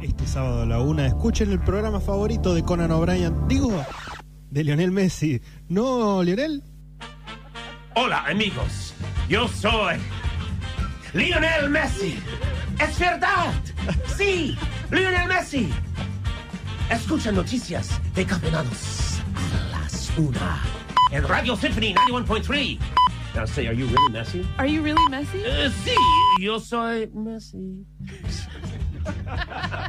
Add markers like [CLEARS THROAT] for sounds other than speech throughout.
Este sábado a la una, escuchen el programa favorito de Conan O'Brien. Digo, de Lionel Messi. ¿No, Lionel? Hola amigos, yo soy Lionel Messi. Es verdad, sí, Lionel Messi. Escucha noticias de campeonatos a las una en Radio Symphony 91.3. Now say, are you really Messi? Are you really Messi? Eh, sí, yo soy Messi.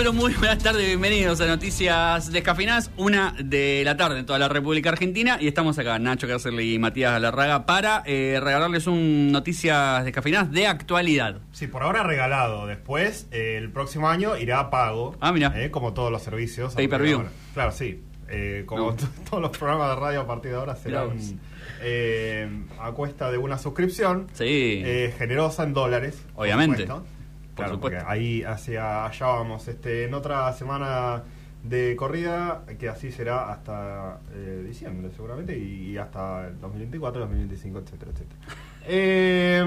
pero muy buenas tardes, bienvenidos a Noticias Descafinadas, una de la tarde en toda la República Argentina y estamos acá, Nacho Kerserly y Matías Galarraga, para eh, regalarles un Noticias Descafinadas de actualidad. Sí, por ahora regalado. Después, eh, el próximo año irá a pago. Ah, mira. eh, como todos los servicios. Pay per view. Claro, sí. Como No. [LAUGHS] todos los programas de radio a partir de ahora serán a cuesta de una suscripción. Sí. generosa en dólares. Obviamente. Por Claro, supuesto. porque ahí hacia allá vamos. Este, en otra semana de corrida, que así será hasta eh, diciembre seguramente, y, y hasta el 2024, 2025, etcétera, etcétera. Eh,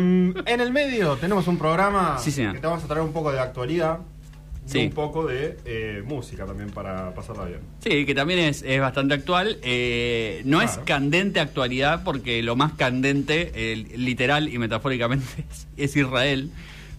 en el medio tenemos un programa Sí, que te vamos a traer un poco de actualidad Sí. y un poco de eh, música también para pasarla bien. Sí, que también es, es bastante actual. Eh, no es Claro. candente actualidad porque lo más candente, eh, literal y metafóricamente, [LAUGHS] es, es Israel.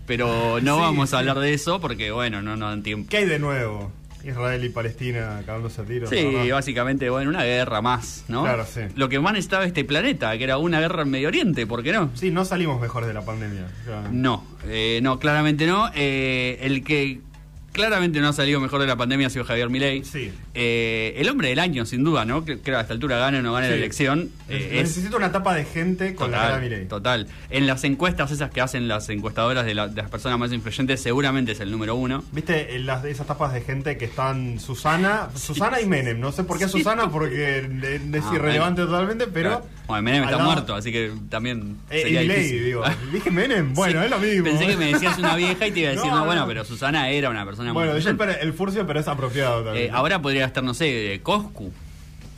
Pero no Sí, vamos a hablar de eso porque, bueno, no nos dan tiempo. ¿Qué hay de nuevo? Israel y Palestina cagándose a tiros. Sí, ¿verdad? básicamente, bueno, una guerra más, ¿no? Claro, sí. Lo que más necesitaba este planeta, que era una guerra en Medio Oriente, ¿por qué no? Sí, no salimos mejores de la pandemia. No, eh, no, claramente no. Eh, el que claramente no ha salido mejor de la pandemia ha sido Javier Milei. Sí. Eh, el hombre del año, sin duda, ¿no? Creo que a esta altura gane o no gane la elección. eh, es Necesito una tapa de gente con la cara total, Milei. total. En las encuestas esas que hacen las encuestadoras de, la- de las personas más influyentes, seguramente es el número uno. ¿Viste en las, esas tapas de gente que están Susana, Susana y Menem? No sé por qué. Susana, porque es Ah, irrelevante totalmente, pero. Bueno, Menem está muerto, así que también. Eh, y sería Milei, difícil. digo. [LAUGHS] Dije Menem, bueno, es lo mismo. Pensé que me decías una vieja y te iba a decir, [LAUGHS] no, No, bueno, no. pero Susana era una persona Bueno, espero- el furcio, pero es apropiado también. Eh, ahora podría estar, no sé, de Coscu.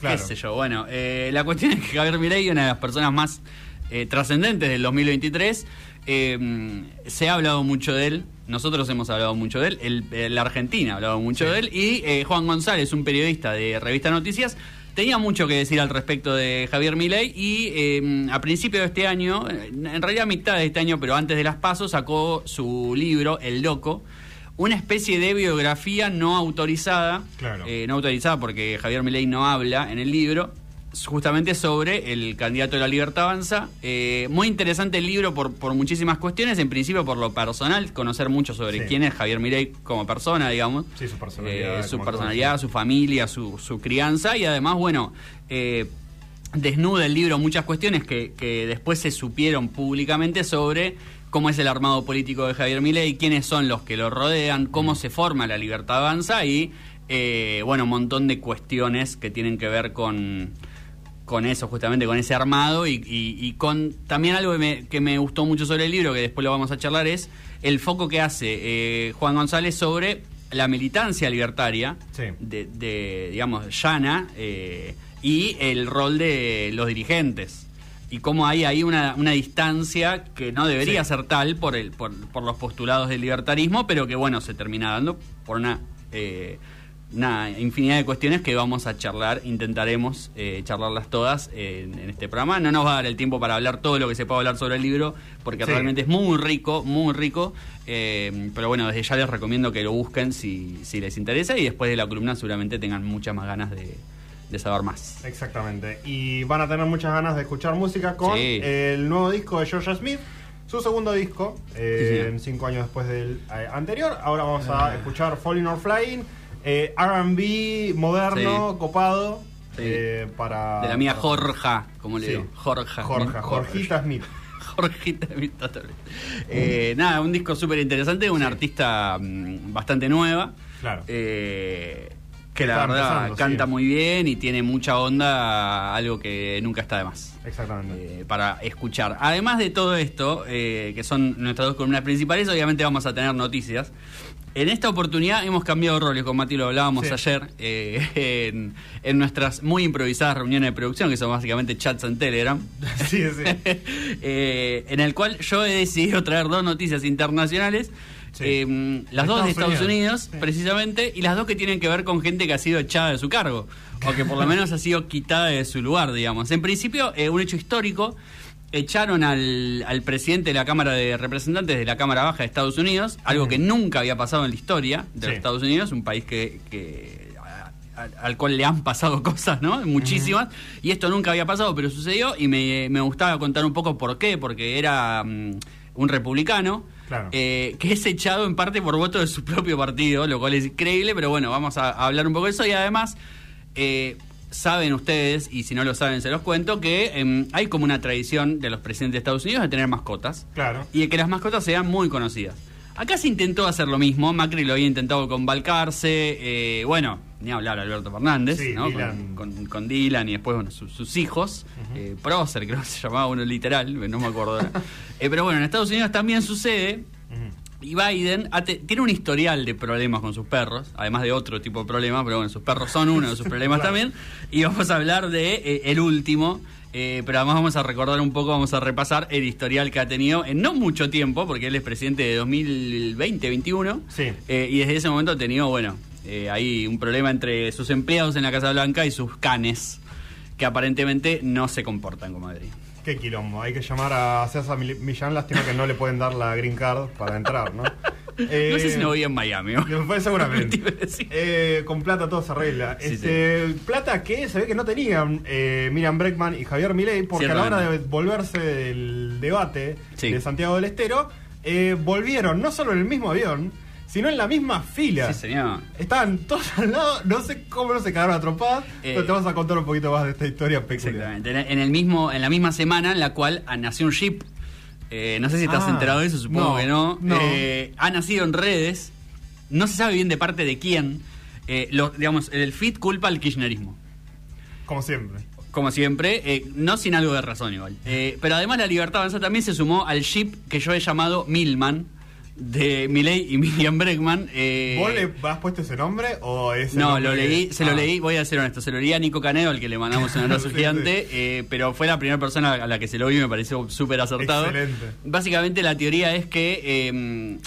Claro. Qué sé yo. Bueno, eh, la cuestión [LAUGHS] es que Javier Milei, una de las personas más eh, trascendentes del 2023, eh, se ha hablado mucho de él. Nosotros hemos hablado mucho de él. El, eh, la Argentina ha hablado mucho Sí. de él. Y eh, Juan González, un periodista de Revista Noticias, tenía mucho que decir al respecto de Javier Milei. Y eh, a principio de este año, eh, en realidad a mitad de este año, pero antes de las pasos, sacó su libro, El Loco. Una especie de biografía no autorizada, Claro. eh, no autorizada porque Javier Milei no habla en el libro, justamente sobre el candidato de la Libertad Avanza. Eh, muy interesante el libro por, por muchísimas cuestiones, en principio por lo personal, conocer mucho sobre Sí. quién es Javier Milei como persona, digamos. Sí, su personalidad, Eh, su personalidad, su familia, su, su crianza y además, bueno, eh, desnuda el libro muchas cuestiones que, que después se supieron públicamente sobre cómo es el armado político de Javier Milei, quiénes son los que lo rodean, cómo se forma la Libertad Avanza y, eh, bueno, un montón de cuestiones que tienen que ver con, con eso, justamente con ese armado y, y- y con también algo que me, que me gustó mucho sobre el libro, que después lo vamos a charlar, es el foco que hace eh, Juan González sobre la militancia libertaria Sí. de, de, digamos, llana eh, y el rol de los dirigentes. Y cómo hay ahí una, una distancia que no debería Sí. ser tal por, el, por, por los postulados del libertarismo, pero que bueno, se termina dando por una, eh, una infinidad de cuestiones que vamos a charlar, intentaremos eh, charlarlas todas en, en este programa. No nos va a dar el tiempo para hablar todo lo que se pueda hablar sobre el libro, porque Sí. realmente es muy rico, muy rico. eh, pero bueno, desde ya les recomiendo que lo busquen si, si les interesa y después de la columna seguramente tengan muchas más ganas de, de saber más. Exactamente. Y van a tener muchas ganas de escuchar música con Sí. el nuevo disco de Georgia Smith. Su segundo disco, eh, Sí, cinco años después del eh, anterior. Ahora vamos a escuchar Falling or Flying, eh, RB moderno, Sí. copado. Eh, para, De la mía Jorja, como le digo. Jorja. Jorja, Jorgita Smith. [LAUGHS] Jorgita Smith, totalmente. Eh, nada, un disco súper interesante, una artista mm, bastante nueva. Claro. eh, que la verdad canta sí. muy bien y tiene mucha onda, algo que nunca está de más. Exactamente. eh, para escuchar. Además de todo esto, eh, que son nuestras dos columnas principales, obviamente vamos a tener noticias. En esta oportunidad hemos cambiado roles, con Mati lo hablábamos Sí. ayer, eh, [LAUGHS] en, en nuestras muy improvisadas reuniones de producción, que son básicamente chats en Telegram. Sí, sí. [LAUGHS] en el cual yo he decidido traer dos noticias internacionales. Sí. eh, las dos de Estados Unidos. Sí. precisamente, y las dos que tienen que ver con gente que ha sido echada de su cargo, o que por lo menos ha sido quitada de su lugar, digamos. En principio, eh, un hecho histórico, echaron al, al presidente de la Cámara de Representantes de la Cámara Baja de Estados Unidos, algo que nunca había pasado en la historia de los. Estados Unidos, un país que... que al cual le han pasado [LAUGHS] cosas, ¿no? Muchísimas. Y esto nunca había pasado, pero sucedió y me, me gustaba contar un poco por qué, porque era mm, un republicano. Claro. eh, que es echado en parte por voto de su propio partido, lo cual es increíble, pero bueno, vamos a, a hablar un poco de eso y además eh, saben ustedes, y si no lo saben se los cuento, que em, hay como una tradición de los presidentes de Estados Unidos de tener mascotas Claro. y de que las mascotas sean muy conocidas. Acá se intentó hacer lo mismo, Macri lo había intentado con Balcarce, eh, bueno, ni hablar Alberto Fernández, Sí, ¿no? Dylan. Con, con- con Dylan y después bueno, sus, sus hijos, eh, Prócer [LAUGHS] creo que se llamaba uno literal, no me acuerdo. Eh, pero bueno, en Estados Unidos también sucede y Biden tiene un historial de problemas con sus perros, además de otro tipo de problemas, pero bueno, sus perros son uno de sus [LAUGHS] problemas Claro. también. Y vamos a hablar de eh, el último, eh, pero además vamos a recordar un poco, vamos a repasar el historial que ha tenido en no mucho tiempo, porque él es presidente de 2020-21. Sí. Eh, y desde ese momento ha tenido, bueno, eh, ahí un problema entre sus empleados en la Casa Blanca y sus canes, que aparentemente no se comportan como deberían. Qué quilombo. Hay que llamar a César Mil- Millán. Lástima que no le pueden dar la green card para entrar, ¿no? [LAUGHS] Eh, no sé si no voy en Miami. Pues [LAUGHS] seguramente. Eh, con plata todo se arregla. Sí, este, Plata que se ve que no tenían eh, Miriam Breckman y Javier Milei, porque a la hora de volverse del debate Sí. de Santiago del Estero, eh, volvieron no solo en el mismo avión, sino en la misma fila. Sí, señor. Estaban todos al lado, no sé cómo no se quedaron atropadas, Eh, pero te vamos a contar un poquito más de esta historia peculiar. Exactamente. En- el mismo, en la misma semana en la cual nació un ship. Eh, no sé si estás Ah, enterado de eso, supongo no, que no. no. Eh, ha nacido en redes. No se sabe bien de parte de quién. Eh, lo- digamos, el FIT culpa al kirchnerismo. Como siempre. Como siempre, eh, no sin algo de razón igual. Eh, pero además la Libertad Avanza también se sumó al ship que yo he llamado Milman, de Milei y Miriam Breckman. eh, ¿Vos le has puesto ese nombre o es no, lo leí, se lo Ah. leí, voy a ser honesto, se lo leí a Nico Canedo, al que le mandamos un abrazo [LAUGHS] Sí, gigante, sí. eh, pero fue la primera persona a la que se lo vi y me pareció súper acertado. Excelente. Básicamente la teoría es que, eh,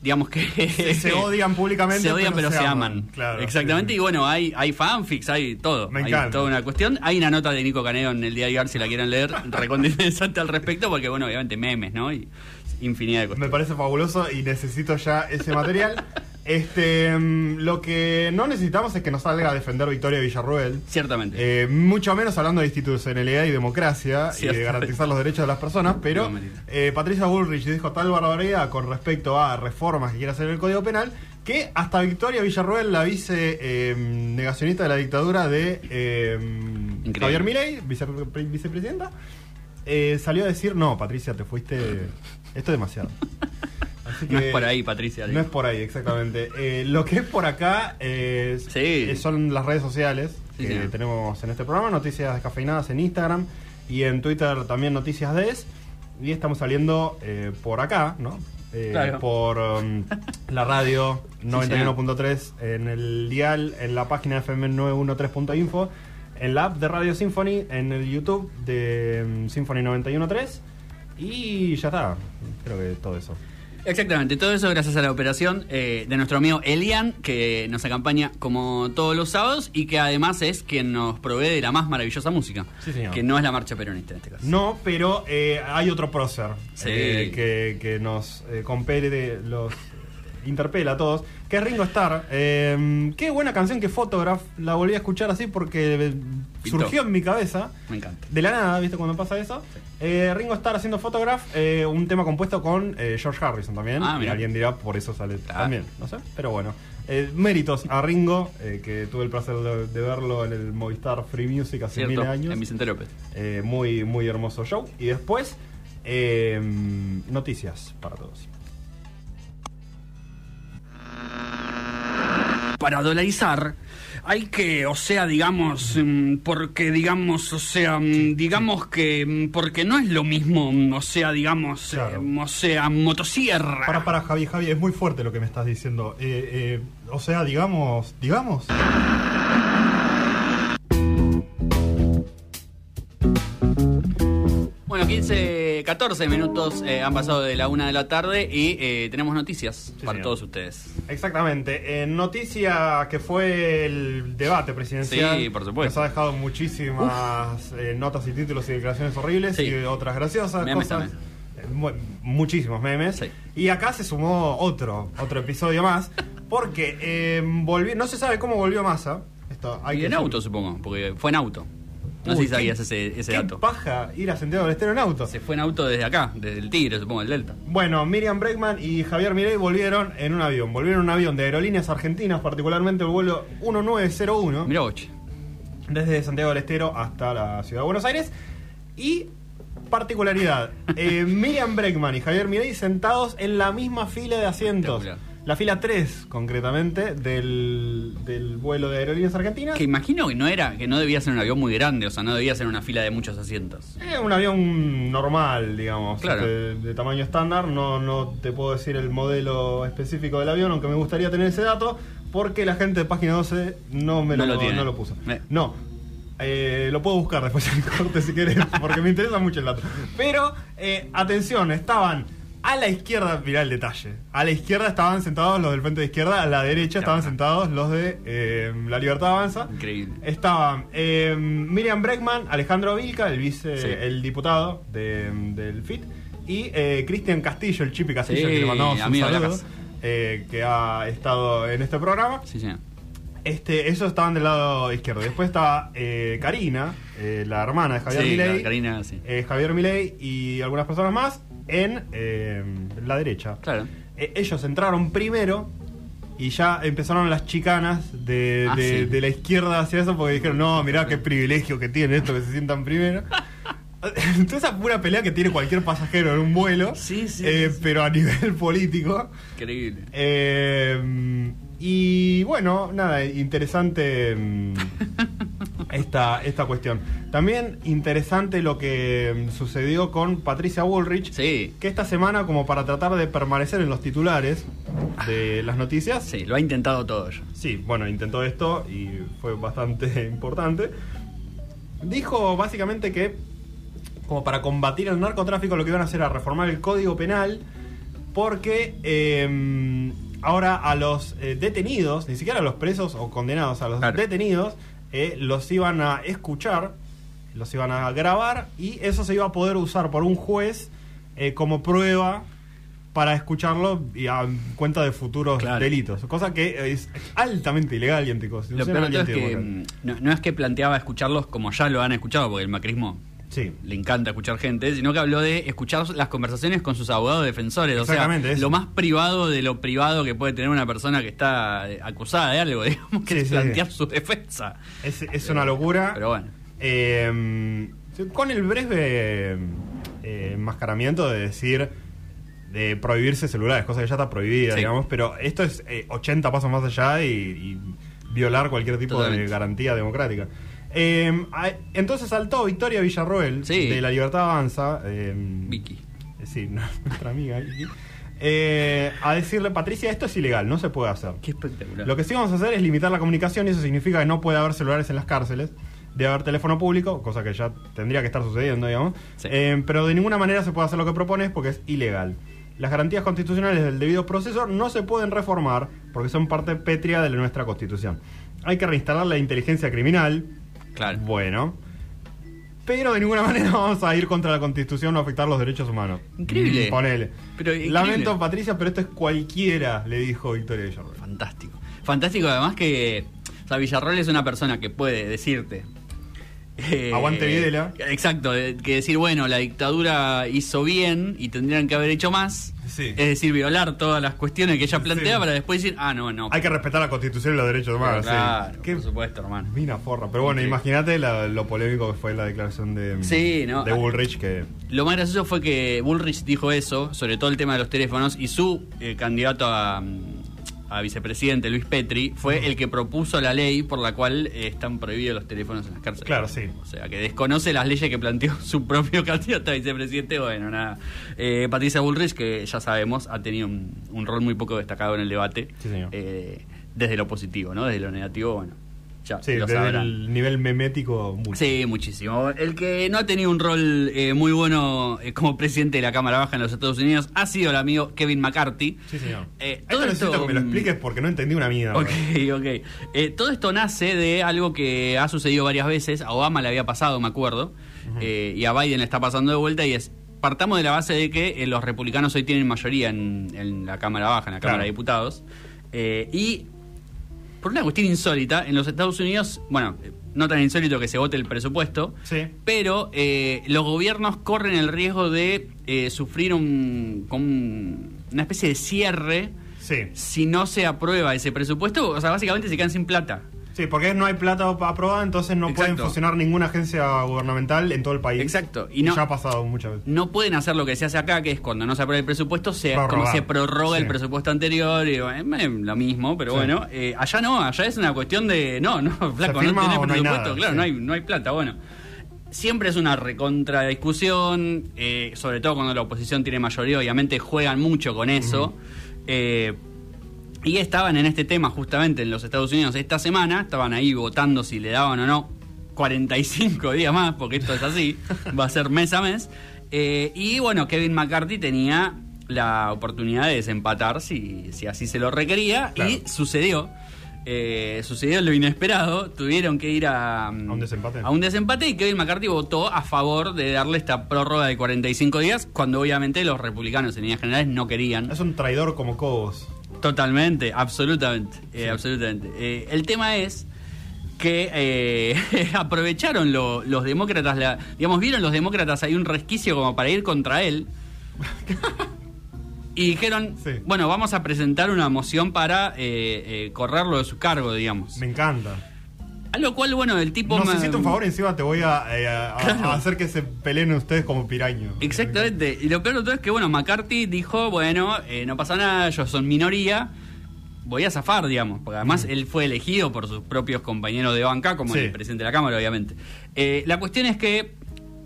digamos que... Se, se [LAUGHS] odian públicamente. Se odian pero se aman. Claro, Exactamente, sí, y bueno, hay, hay fanfics, hay todo. Me hay encanta. toda una cuestión. Hay una nota de Nico Canedo en el diario Ar, si la quieren leer, [LAUGHS] interesante al respecto, porque bueno, obviamente memes, ¿no? Y infinidad de Me cuestiones. parece fabuloso y necesito ya ese material. [LAUGHS] Este, mm, lo que no necesitamos es que nos salga a defender Victoria Villarruel. Ciertamente. Eh, mucho menos hablando de institucionalidad y democracia y de garantizar los derechos de las personas, pero No, eh, Patricia Bullrich dijo tal barbaridad con respecto a reformas que quiere hacer el Código Penal que hasta Victoria Villarruel, la vice eh, negacionista de la dictadura de. Javier Milei, vice- vicepresidenta, salió a decir, no, Patricia, te fuiste... Esto es demasiado. [LAUGHS] Así no es por ahí, Patricia. no es por ahí, exactamente. Eh, lo que es por acá eh, Sí. eh, son las redes sociales Sí, que sí. tenemos en este programa, noticias descafeinadas en Instagram y en Twitter también noticias DES. Y estamos saliendo eh, por acá, ¿no? Eh, Claro. Por um, [LAUGHS] la radio 91.3 en el dial, en la página fm913.info, en la app de Radio Symphony, en el YouTube de um, Symphony 91.3 y ya está. Creo que todo eso. Exactamente, todo eso gracias a la operación eh, de nuestro amigo Elian, que nos acompaña como todos los sábados y que además es quien nos provee de la más maravillosa música, Sí, señor. que no es la marcha peronista en este caso. No, pero eh, hay otro prócer Sí. eh, que, que nos eh, compele, de- los interpela a todos, que es Ringo Starr. Eh, qué buena canción que Photograph, la volví a escuchar así porque Pintó. surgió en mi cabeza. Me encanta. De la nada, ¿viste cuando pasa eso? Eh, Ringo Starr haciendo Photograph, eh, un tema compuesto con eh, George Harrison también. Ah, y alguien dirá, por eso sale Claro. también, no sé, pero bueno. Méritos a Ringo, que tuve el placer de, de verlo en el Movistar Free Music hace Cierto, mil años. en Vicente López. Muy, muy hermoso show. Y después, eh, noticias para todos. Para dolarizar, hay que, o sea, digamos, mm, porque digamos, o sea, mm, digamos que mm, porque no es lo mismo, o sea, digamos, Claro. eh, o sea, motosierra. Para, para, Javi, Javi, es muy fuerte lo que me estás diciendo. Eh, eh, o sea, digamos, digamos. 15, 14 minutos eh, han pasado de la una de la tarde y eh, tenemos noticias para señor. todos ustedes. Exactamente. En noticia que fue el debate presidencial. Sí, por supuesto. Nos ha dejado muchísimas eh, notas y títulos y declaraciones horribles Sí. y otras graciosas. Memes cosas. muchísimos memes. Sí. Y acá se sumó otro, otro episodio más. Porque volvió, no se sabe cómo volvió Massa. Esto hay Y que en auto, supongo, porque fue en auto. No sé si sabías ese, ese qué dato. paja ir a Santiago del Estero en auto. Se fue en auto desde acá, desde el Tigre, supongo, el Delta. Bueno, Miriam Bregman y Javier Mirey volvieron en un avión. Volvieron en un avión de aerolíneas argentinas, particularmente el vuelo 1901, Mira, boche. desde Santiago del Estero hasta la ciudad de Buenos Aires. Y particularidad, eh, [LAUGHS] Miriam Bregman y Javier Mirey sentados en la misma fila de asientos. La fila 3, concretamente, del, del vuelo de aerolíneas argentinas. Que imagino que no era, que no debía ser un avión muy grande, o sea, no debía ser una fila de muchos asientos. Es un avión normal, digamos, Claro. de, tamaño estándar. No, no te puedo decir el modelo específico del avión, aunque me gustaría tener ese dato, porque la gente de página 12 no me No lo, lo tiene. no lo puso. Me- No. Eh, lo puedo buscar después en corte si querés, [LAUGHS] porque me interesa mucho el dato. Pero, eh, atención, estaban a la izquierda, mirá el detalle. A la izquierda estaban sentados los del frente de izquierda, a la derecha estaban sentados los de eh, La Libertad Avanza. Increíble. Estaban eh, Miriam Bregman, Alejandro Vilca, el vice, Sí. el diputado de- del FIT, y eh, Cristian Castillo, el Chipi Castillo, Sí, que le mandamos un saludo, eh, que ha estado en este programa. Sí, señor. Este, esos estaban del lado izquierdo. Después estaba eh, Karina, eh, la hermana de Javier Sí, Milei. Karina, sí. eh, Javier Milei y algunas personas más en eh, la derecha. Claro. Eh, ellos entraron primero y ya empezaron las chicanas de, Ah, de- sí. de la izquierda hacia eso porque dijeron, no, mirá qué privilegio que tiene esto que se sientan primero. [LAUGHS] Entonces esa pura pelea que tiene cualquier pasajero en un vuelo, Sí, sí, eh, pero a nivel [LAUGHS] político. Increíble. Eh, y bueno, nada, interesante mm, [LAUGHS] esta, esta cuestión. También interesante lo que mm, sucedió con Patricia Bullrich, Sí. que esta semana, como para tratar de permanecer en los titulares de las noticias, Sí, lo ha intentado todo ya. sí, bueno, intentó esto y fue bastante [LAUGHS] importante. Dijo básicamente que, como para combatir el narcotráfico, lo que iban a hacer era reformar el código penal, porque eh, ahora a los eh, detenidos, ni siquiera a los presos o condenados, a los Claro. detenidos, eh, los iban a escuchar, los iban a grabar y eso se iba a poder usar por un juez eh, como prueba para escucharlo y a cuenta de futuros Claro. delitos. Cosa que es altamente ilegal y Lo anticonstitucional. peor de todo es que mm, no, no es que planteaba escucharlos como ya lo han escuchado, porque el macrismo Sí. le encanta escuchar gente, sino que habló de escuchar las conversaciones con sus abogados defensores. O sea, eso. lo más privado de lo privado que puede tener una persona que está eh, acusada de algo, [LAUGHS] digamos, que Sí, es sí, plantear su defensa. Es, es una locura. Pero bueno. Eh, con el breve eh, enmascaramiento de decir de prohibirse celulares, cosa que ya está prohibida, digamos, pero esto es eh, 80 pasos más allá y, y violar cualquier tipo Totalmente. de garantía democrática. Eh, a- entonces saltó Victoria Villarroel Sí. de La Libertad Avanza. eh, Vicky. Sí, [LAUGHS] nuestra amiga Vicky. eh, a decirle, Patricia, esto es ilegal, no se puede hacer. Qué espectacular. Lo que sí vamos a hacer es limitar la comunicación y eso significa que no puede haber celulares en las cárceles. Debe haber teléfono público, cosa que ya tendría que estar sucediendo, digamos. Sí. Eh, pero de ninguna manera se puede hacer lo que propones porque es ilegal. Las garantías constitucionales del debido proceso no se pueden reformar porque son parte pétrea de nuestra constitución. Hay que reinstalar la inteligencia criminal. Claro. Bueno. Pero de ninguna [LAUGHS] manera vamos a ir contra la constitución o afectar los derechos humanos. Increíble. Mm, Ponele. Pero increíble. Lamento, Patricia, pero esto es cualquiera, le dijo Victoria Villarroel. Fantástico. Fantástico además que o sea, Villarroel es una persona que puede decirte... eh, Aguante Videla. Exacto, de- que decir, bueno, la dictadura hizo bien y tendrían que haber hecho más. Sí. Es decir, violar todas las cuestiones que ella plantea Sí. para después decir, ah, no, no. Hay que respetar la constitución y los derechos humanos. claro, sí. Qué por supuesto, hermano. mina forra. Pero bueno, imagínate lo polémico que fue la declaración de, Sí, ¿no? de Bullrich que... Lo más gracioso fue que Bullrich dijo eso, sobre todo el tema de los teléfonos, y su eh, candidato a, mm, a vicepresidente Luis Petri, fue el que propuso la ley por la cual eh, están prohibidos los teléfonos en las cárceles. Claro, sí. O sea, que desconoce las leyes que planteó [LAUGHS] su propio candidato a vicepresidente. Bueno, nada. Eh, Patricia Bullrich, que ya sabemos, ha tenido un, un rol muy poco destacado en el debate. Sí, señor. eh, desde lo positivo, ¿no? Desde lo negativo, bueno. Ya Sí, desde el nivel memético, mucho. Sí, muchísimo. El que no ha tenido un rol eh, muy bueno eh, como presidente de la Cámara Baja en los Estados Unidos ha sido el amigo Kevin McCarthy. Sí, señor. Eh, esto necesito que me lo expliques porque no entendí una mierda. Ok, ok. Todo esto nace de algo que ha sucedido varias veces. A Obama le había pasado, me acuerdo. y a Biden le está pasando de vuelta. Y es. Partamos de la base de que eh, los republicanos hoy tienen mayoría en, en la Cámara Baja, en la Cámara Claro. de Diputados. Eh, y por una cuestión insólita, en los Estados Unidos, bueno, eh, no tan insólito que se vote el presupuesto, Sí. pero eh, los gobiernos corren el riesgo de eh, sufrir un, un- una especie de cierre Sí. si no se aprueba ese presupuesto. O sea, básicamente se quedan sin plata. Sí, porque no hay plata aprobada, entonces no Exacto. pueden funcionar ninguna agencia gubernamental en todo el país. Exacto. Y no- ya ha pasado muchas veces. No pueden hacer lo que se hace acá, que es cuando no se aprueba el presupuesto, se, Prorrogar. como se prorroga Sí. el presupuesto anterior. Y, eh, lo mismo, pero Sí. bueno. eh, allá no, allá es una cuestión de. No, no, [LAUGHS] flaco, no tenés no presupuesto. nada, claro, sí. no, hay, no hay plata. Bueno. Siempre es una recontra discusión, eh, sobre todo cuando la oposición tiene mayoría, obviamente juegan mucho con eso. Eh, y estaban en este tema justamente en los Estados Unidos esta semana, estaban ahí votando si le daban o no 45 días más, porque esto es así, [LAUGHS] va a ser mes a mes. Eh, y bueno, Kevin McCarthy tenía la oportunidad de desempatar si, si así se lo requería, Claro. y sucedió. Eh, sucedió lo inesperado, tuvieron que ir a, A un desempate. a un desempate y Kevin McCarthy votó a favor de darle esta prórroga de 45 días, cuando obviamente los republicanos en líneas generales no querían. Es un traidor como Cobos. Totalmente, absolutamente, eh, absolutamente. Eh, el tema es que eh, [LAUGHS] aprovecharon lo- los demócratas, la- digamos, vieron los demócratas hay un resquicio como para ir contra él. [LAUGHS] Y dijeron, Sí. bueno, vamos a presentar una moción para eh, eh, correrlo de su cargo, digamos. Me encanta. A lo cual, bueno, el tipo... No ma- sé, hiciste un favor, encima te voy a, eh, a- a- Claro. a hacer que se peleen ustedes como piraños. Exactamente. Y lo peor de todo es que, bueno, McCarthy dijo, bueno, eh, no pasa nada, ellos son minoría, voy a zafar, digamos. Porque además él fue elegido por sus propios compañeros de banca, como Sí. el presidente de la Cámara, obviamente. Eh, la cuestión es que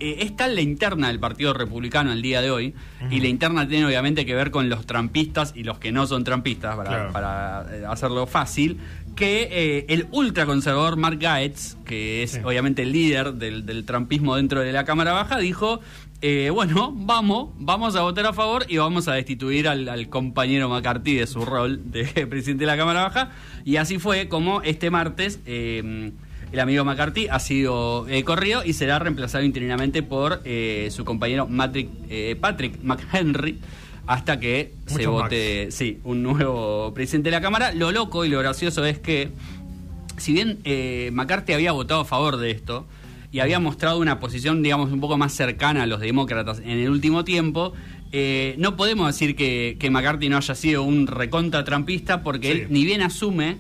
eh, es tal la interna del Partido Republicano el día de hoy, y la interna tiene obviamente que ver con los trampistas y los que no son trampistas, para, Claro. para, hacerlo fácil, que eh, el ultraconservador Mark Gaetz, que es Sí. obviamente el líder del, del trampismo dentro de la Cámara Baja, dijo, eh, bueno, vamos, vamos a votar a favor y vamos a destituir al, al compañero McCarthy de su rol de [LAUGHS] presidente de la Cámara Baja. Y así fue como este martes eh, el amigo McCarthy ha sido eh, corrido y será reemplazado interinamente por eh, su compañero Patrick, eh, Patrick McHenry hasta que se vote sí, un nuevo presidente de la Cámara. Lo loco y lo gracioso es que si bien eh, McCarthy había votado a favor de esto y había mostrado una posición, digamos, un poco más cercana a los demócratas en el último tiempo, eh, no podemos decir que, que McCarthy no haya sido un recontra trampista porque Sí. él ni bien asume,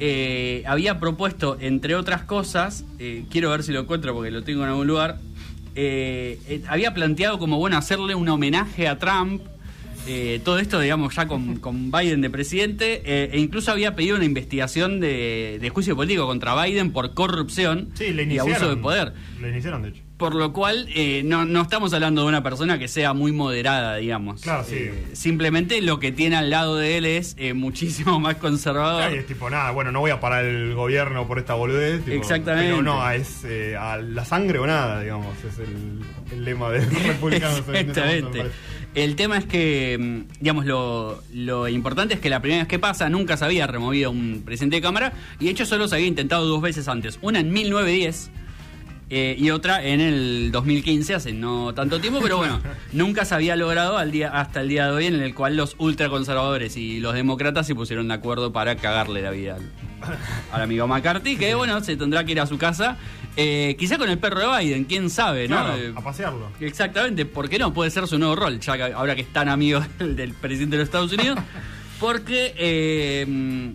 eh, había propuesto, entre otras cosas, eh, quiero ver si lo encuentro porque lo tengo en algún lugar, había planteado como, bueno, hacerle un homenaje a Trump. Eh, todo esto, digamos, ya con, con Biden de presidente, eh, e incluso había pedido una investigación de, de juicio político contra Biden por corrupción Sí, le y abuso de poder. Le iniciaron, de hecho. Por lo cual, eh, no, no estamos hablando de una persona que sea muy moderada, digamos. Claro, sí. Eh, simplemente lo que tiene al lado de él es eh, muchísimo más conservador. Ay, es tipo, nada, bueno, no voy a parar el gobierno por esta boludez. tipo, Exactamente. Pero no, es eh, a la sangre o nada, digamos. Es el, el lema de los [LAUGHS] republicanos. en este Exactamente. El tema es que, mm, digamos, lo, lo importante es que la primera vez que pasa nunca se había removido un presidente de Cámara y de hecho solo se había intentado dos veces antes. Una en 1910 eh, y otra en el 2015, hace no tanto tiempo, pero bueno, [LAUGHS] nunca se había logrado al día, hasta el día de hoy en el cual los ultraconservadores y los demócratas se pusieron de acuerdo para cagarle la vida al, al amigo McCarthy, que bueno, se tendrá que ir a su casa, eh, quizá con el perro de Biden, quién sabe, ¿no? Claro, Eh, a pasearlo. Exactamente, ¿por qué no? Puede ser su nuevo rol, ya que ahora que es tan amigo [LAUGHS] del, presidente de los Estados Unidos. [LAUGHS] Porque, eh,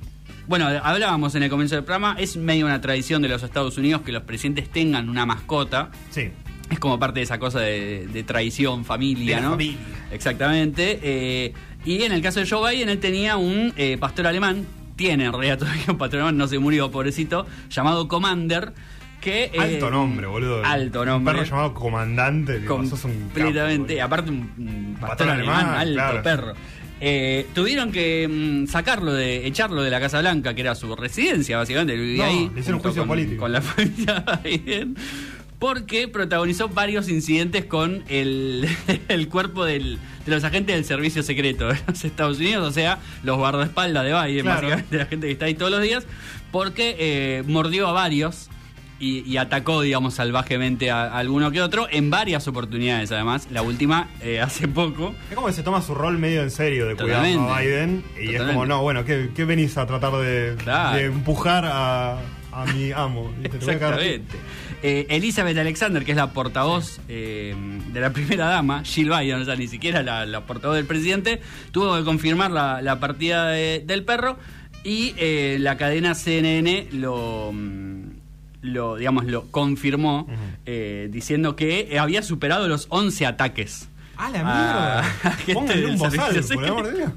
bueno, hablábamos en el comienzo del programa, es medio una tradición de los Estados Unidos que los presidentes tengan una mascota. Sí. Es como parte de esa cosa de, de traición, familia, De ¿no? familia. Exactamente. Y en el caso de Joe Biden, él tenía un pastor alemán, tiene en realidad todavía un pastor alemán, no se murió, pobrecito, llamado Commander. Que, eh, Alto nombre, boludo. Alto nombre. Un perro llamado comandante. sos un capo, completamente. aparte, un, pastor, alemán, alemán, alto claro. perro. Eh, tuvieron que mm, sacarlo de, echarlo de la Casa Blanca, que era su residencia, básicamente. Vivía No, ahí. le hicieron juicio con, político. Con la [LAUGHS] familia Biden. Porque protagonizó varios incidentes con el, [LAUGHS] el cuerpo del- de los agentes del servicio secreto de los Estados Unidos, o sea, los guardaespaldas de Biden, Claro. básicamente la gente que está ahí todos los días, porque eh, mordió a varios y, y atacó, digamos, salvajemente a, a alguno que otro en varias oportunidades, además. La última eh, [LAUGHS] hace poco. Es como que se toma su rol medio en serio de cuidar a. Biden. Y es como, no, bueno, ¿qué, qué venís a tratar de, Claro. de empujar a, a mi amo? Exactamente. Eh, Elizabeth Alexander, que es la portavoz eh, de la primera dama, Jill Biden, o sea, ni siquiera la, la portavoz del presidente, tuvo que confirmar la, la partida de- del perro y eh, la cadena CNN lo, mm, lo, digamos, lo confirmó eh, diciendo que había superado los 11 ataques. ¡Ah, la mierda! a [LAUGHS] gente Pónganle del un bozal, por amor Dios.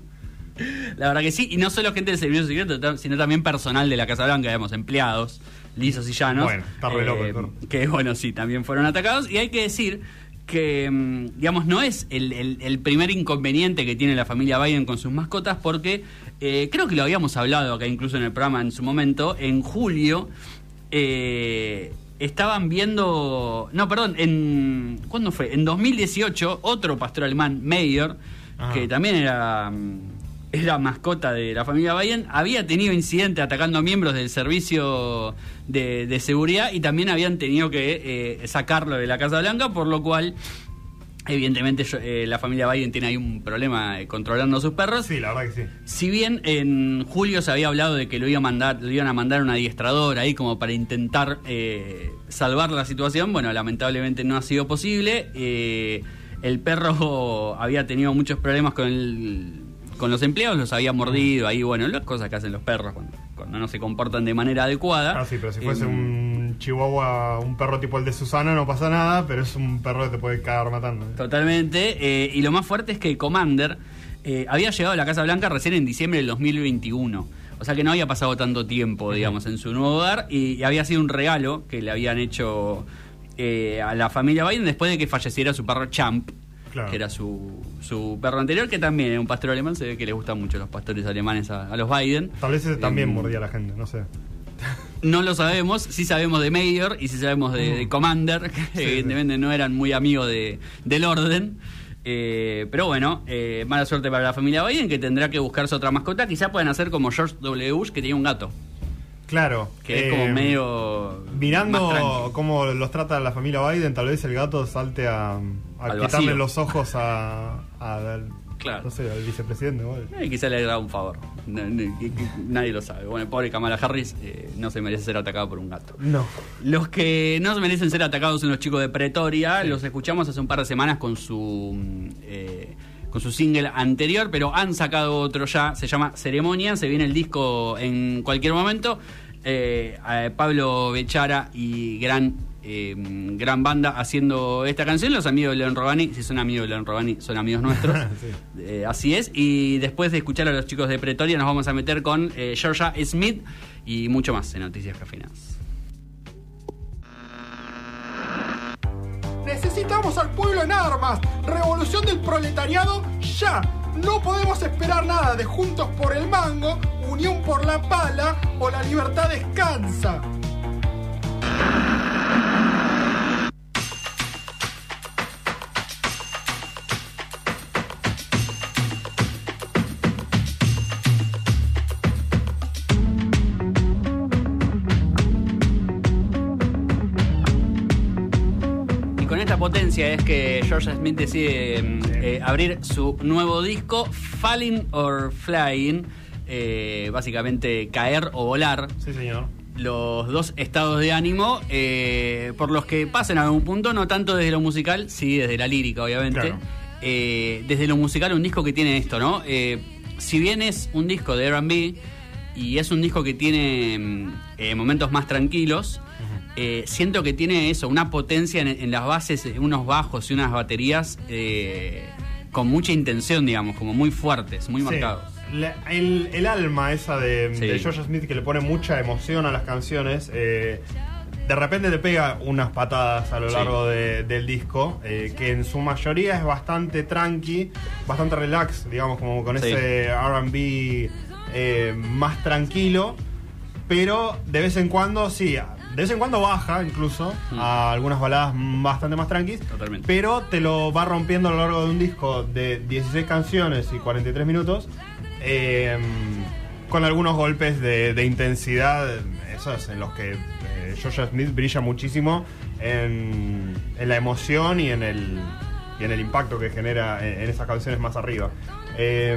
La verdad que sí, y no solo gente del servicio secreto, sino también personal de la Casa Blanca, digamos, empleados, lisos y llanos. Bueno, está re loco perro. Que bueno, sí, también fueron atacados. Y hay que decir que, mm, digamos, no es el, el- el primer inconveniente que tiene la familia Biden con sus mascotas, porque eh, creo que lo habíamos hablado acá incluso en el programa en su momento. En julio eh, estaban viendo. No, perdón, en. ¿Cuándo fue? En 2018, otro pastor alemán, Mayer, Ajá. que también era. mm, Era mascota de la familia Biden, había tenido incidente atacando a miembros del servicio de, de seguridad y también habían tenido que eh, sacarlo de la Casa Blanca, por lo cual, evidentemente, yo- eh, la familia Biden tiene ahí un problema eh, controlando a sus perros. Sí, la verdad que sí. Si bien en julio se había hablado de que lo, iba a mandar, lo iban a mandar un adiestrador ahí como para intentar eh, salvar la situación, bueno, lamentablemente no ha sido posible. Eh, el perro [LAUGHS] había tenido muchos problemas con el- con los empleados, los había mordido ahí, bueno, las cosas que hacen los perros cuando, cuando no se comportan de manera adecuada. Ah, sí, pero si fuese un chihuahua, un perro tipo el de Susana, no pasa nada, pero es un perro que te puede cagar matando. Totalmente. eh, y lo más fuerte es que Commander eh, había llegado a la Casa Blanca recién en diciembre del 2021. O sea que no había pasado tanto tiempo, digamos, en su nuevo hogar. Y, y había sido un regalo que le habían hecho eh, a la familia Biden después de que falleciera su perro Champ. Claro. Que era su, su perro anterior, que también era un pastor alemán. Se ve que le gustan mucho los pastores alemanes a, a los Biden. Tal vez ese también mordía a la gente, no sé. No lo sabemos, sí sabemos de Mayor y sí sabemos de, de Commander, que Mm. sí. evidentemente no eran muy amigos de, del orden. Eh, pero bueno, eh, mala suerte para la familia Biden que tendrá que buscarse otra mascota. Quizá puedan hacer como George W. Bush que tenía un gato, Claro. que es como eh, medio. Mirando cómo los trata la familia Biden, tal vez el gato salte a, a quitarle vacío. los ojos a, a- Claro. no sé, al vicepresidente. ¿no? Eh, quizá le haga un favor. Nadie lo sabe. Bueno, pobre Kamala Harris eh, no se merece ser atacado por un gato. No. Los que no se merecen ser atacados son los chicos de Pretoria. Los escuchamos hace un par de semanas con su mm, eh, con su single anterior, pero han sacado otro ya. Se llama Ceremonia. Se viene el disco en cualquier momento. Eh, Pablo Bechara y gran eh, gran banda haciendo esta canción. Los amigos de Leon Robani, si son amigos de Leon Robani, son amigos nuestros. [LAUGHS] Sí. Eh, así es. Y después de escuchar a los chicos de Pretoria, nos vamos a meter con eh, Georgia Smith y mucho más en Noticias Cafeinadas. Necesitamos al pueblo en armas. Revolución del proletariado ya. No podemos esperar nada de Juntos por el Mango, Unión por la Pala o La Libertad Descansa. Potencia es que George Smith decide mm, eh, abrir su nuevo disco, Falling or Flying, eh, básicamente caer o volar, Sí, señor. los dos estados de ánimo eh, por los que pasan a algún punto, no tanto desde lo musical, sí desde la lírica, obviamente. Claro. Eh, desde lo musical, un disco que tiene esto, ¿no? Eh, si bien es un disco de RB y es un disco que tiene mm, eh, momentos más tranquilos, eh, siento que tiene eso, una potencia en, en las bases, eh, unos bajos y unas baterías. eh, con mucha intención, digamos, como muy fuertes, muy Sí. marcados. La- el, el alma esa de, Sí. de George Smith que le pone mucha emoción a las canciones, eh, de repente te pega unas patadas a lo Sí. largo de- del disco, eh, que en su mayoría es bastante tranqui, bastante relax, digamos, como con Sí. ese RB eh, más tranquilo, pero de vez en cuando, sí, de vez en cuando baja incluso Mm. a algunas baladas bastante más tranquis, Totalmente. pero te lo va rompiendo a lo largo de un disco de 16 canciones y 43 minutos, eh, con algunos golpes de, de intensidad, esos en los que eh, Smith brilla muchísimo en, en la emoción y en el, y en el impacto que genera en, en esas canciones más arriba. Eh,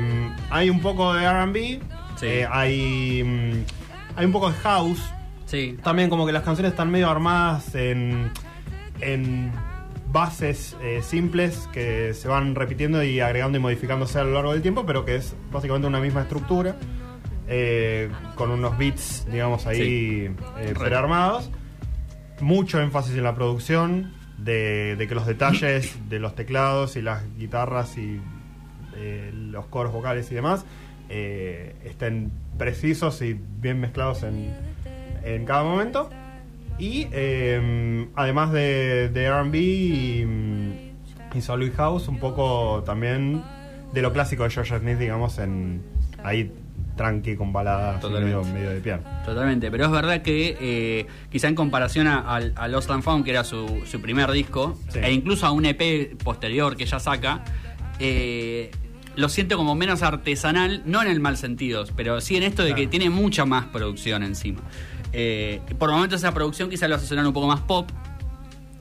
hay un poco de RB, Sí. eh, hay, mm, hay un poco de house, Sí, también como que las canciones están medio armadas en, en bases eh, simples que se van repitiendo y agregando y modificándose a lo largo del tiempo, pero que es básicamente una misma estructura, eh, con unos beats, digamos, ahí Sí. eh, Re. prearmados. Mucho énfasis en la producción, de, de que los detalles de los teclados y las guitarras y los coros vocales y demás estén precisos y bien mezclados en, en cada momento. Y eh, además de, de RB y, y Soul House, un poco también de lo clásico de George Smith, digamos, en ahí tranqui con baladas medio, medio de piano. totalmente. Pero es verdad que eh, quizá en comparación a, a Lost and Found, que era su, su primer disco, Sí. e incluso a un EP posterior que ella saca, eh, lo siento como menos artesanal, no en el mal sentido, pero sí en esto de que tiene mucha más producción encima. Eh, por momentos esa producción quizá lo hace sonar un poco más pop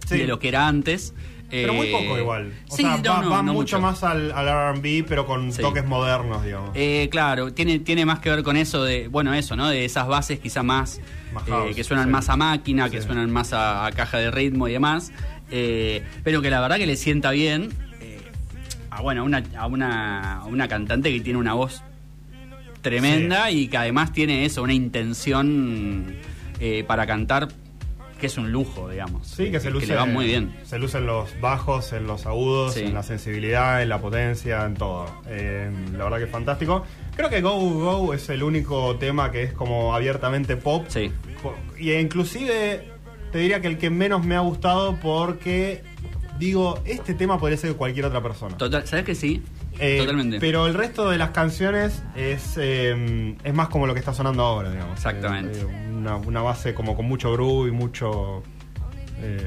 Sí. de lo que era antes. Pero muy Eh, poco igual. O sí, sea, no, va, no, va no mucho, más al, al RB, pero con Sí. toques modernos, digamos. Eh, claro, tiene, tiene más que ver con eso de, bueno, eso, ¿no? De esas bases quizá más, Más eh, que suenan sí. más a máquina, que suenan más a, a caja de ritmo y demás, eh, pero que la verdad que le sienta bien eh, a, bueno, una, a, una, a una cantante que tiene una voz tremenda y que además tiene eso, una intención eh, para cantar que es un lujo, digamos. Sí, que se luce. le va muy bien. Se luce en los bajos, en los agudos, Sí. en la sensibilidad, en la potencia, en todo. Eh, la verdad que es fantástico. Creo que Go Go es el único tema que es como abiertamente pop. Sí. Y inclusive te diría que el que menos me ha gustado porque digo, este tema podría ser de cualquier otra persona. Total, ¿Sabes que sí? Eh, Totalmente. Pero el resto de las canciones es, eh, es más como lo que está sonando ahora, digamos. Exactamente. Eh, una, una base como con mucho groove y mucho,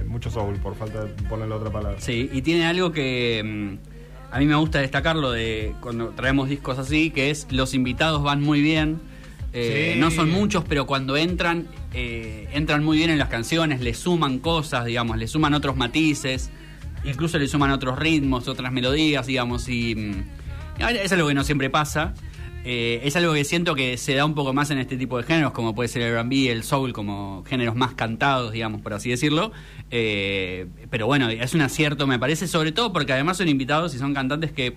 mucho soul, por falta de ponerle otra palabra. Sí, y tiene algo que mm, a mí me gusta destacarlo de cuando traemos discos así, que es los invitados van muy bien. Sí. No son muchos, pero cuando entran, entran muy bien en las canciones, le suman cosas, digamos, le suman otros matices, incluso le suman otros ritmos, otras melodías, digamos, y mm, es algo que no siempre pasa. Eh, es algo que siento que se da un poco más en este tipo de géneros, como puede ser el R&B, el soul, como géneros más cantados, digamos, por así decirlo. Eh, pero bueno, es un acierto, me parece, sobre todo porque además son invitados y son cantantes que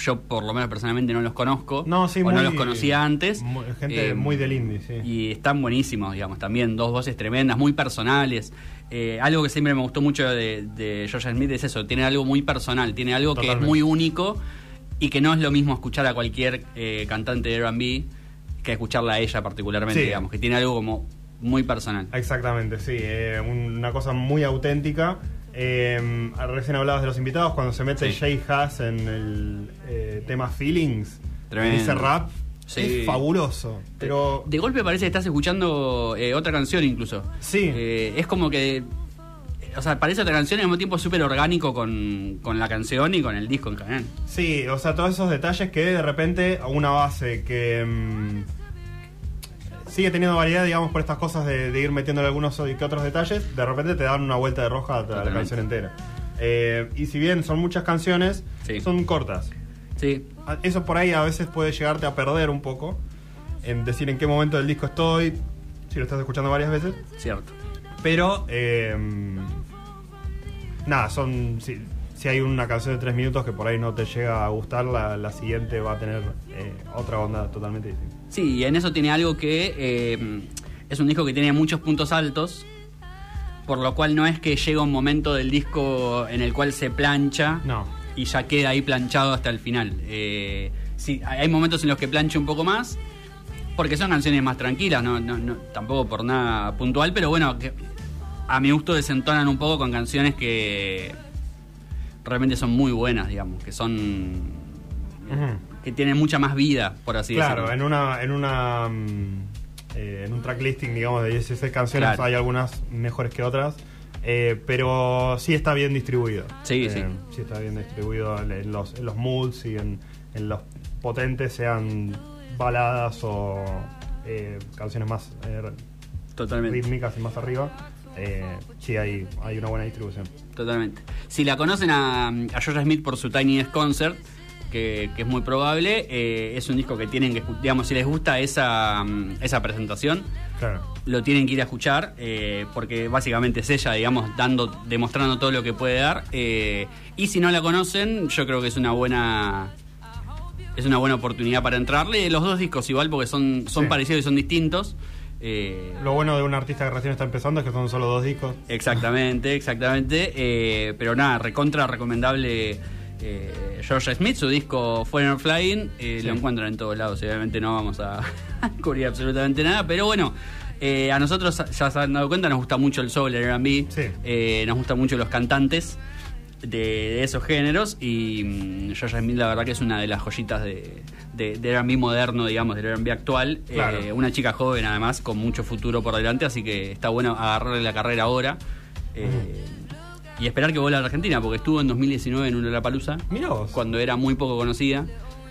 yo por lo menos personalmente no los conozco, No, sí, o muy- no los conocía antes. muy- gente Eh, muy del indie, sí. Y están buenísimos, digamos, también dos voces tremendas, muy personales. Eh, algo que siempre me gustó mucho de, de George Smith es eso, tiene algo muy personal, tiene algo que es muy único y que no es lo mismo escuchar a cualquier eh, cantante de R&B que escucharla a ella particularmente, Sí. digamos, que tiene algo como muy personal. Exactamente, sí. eh, una cosa muy auténtica. Eh, recién hablabas de los invitados, cuando se mete Sí. Jay Haas en el tema Feelings, Tremendo. ese rap, Sí. es fabuloso. Pero De golpe parece que estás escuchando eh, otra canción incluso. Sí. Eh, es como que... O sea, parece otra canción y al mismo tiempo súper orgánico con, con la canción y con el disco en general. Sí, o sea, todos esos detalles que de repente a una base que mm, sigue teniendo variedad, digamos, por estas cosas de, de ir metiéndole algunos y que otros detalles, de repente te dan una vuelta de roja a la canción entera. Eh, y si bien son muchas canciones, Sí. son cortas. Sí, A- Eso por ahí a veces puede llegarte a perder un poco, en decir en qué momento del disco estoy, si lo estás escuchando varias veces. cierto. Pero, eh, nada, son. Si, si hay una canción de tres minutos que por ahí no te llega a gustar, la, la siguiente va a tener eh, otra onda totalmente distinta. Sí, y en eso tiene algo que eh, es un disco que tiene muchos puntos altos, por lo cual no es que llega un momento del disco en el cual se plancha No. Y ya queda ahí planchado hasta el final. Eh, sí, hay momentos en los que planche un poco más, porque son canciones más tranquilas, no, no, no, tampoco por nada puntual, pero bueno, que a mi gusto desentonan un poco con canciones que realmente son muy buenas, digamos, que son que tienen mucha más vida, por así Claro, decirlo. en una, en una mm, eh, en un tracklisting, digamos, de 16 canciones Claro. hay algunas mejores que otras. Eh, pero sí está bien distribuido. Sí, Eh, sí. Sí está bien distribuido en, los, en los moods y en, en los potentes, sean baladas o eh, canciones más eh, Totalmente. rítmicas y más arriba. Eh, sí, hay, hay una buena distribución. Totalmente. Si la conocen a, a Georgia Smith por su Tiny Desk Concert, que, que es muy probable, eh, es un disco que tienen que digamos, si les gusta esa, mm, esa presentación, Claro. lo tienen que ir a escuchar, eh, porque básicamente es ella, digamos, dando, demostrando todo lo que puede dar. eh, y si no la conocen, yo creo que es una buena. Es una buena oportunidad para entrarle. Los dos discos igual, porque son, son Sí. parecidos y son distintos. eh, Lo bueno de un artista que recién está empezando es que son solo dos discos. Exactamente, exactamente. eh, pero nada, recontra recomendable eh, Georgia Smith, su disco Foreigner Flying. eh, Lo encuentran en todos lados, obviamente no vamos [LAUGHS] a cubrir absolutamente nada, pero bueno. eh, a nosotros ya se han dado cuenta, nos gusta mucho el soul, el RB, Sí. eh, nos gustan mucho los cantantes de, de esos géneros y mm, Georgia Smith la verdad que es una de las joyitas de, de, de R&B moderno, digamos, del R&B actual. Claro. Una chica joven además, con mucho futuro por delante, así que está bueno agarrarle la carrera ahora. Y esperar que vuelva a la Argentina, porque estuvo en 2019 en una Palusa, Mirá vos. cuando era muy poco conocida.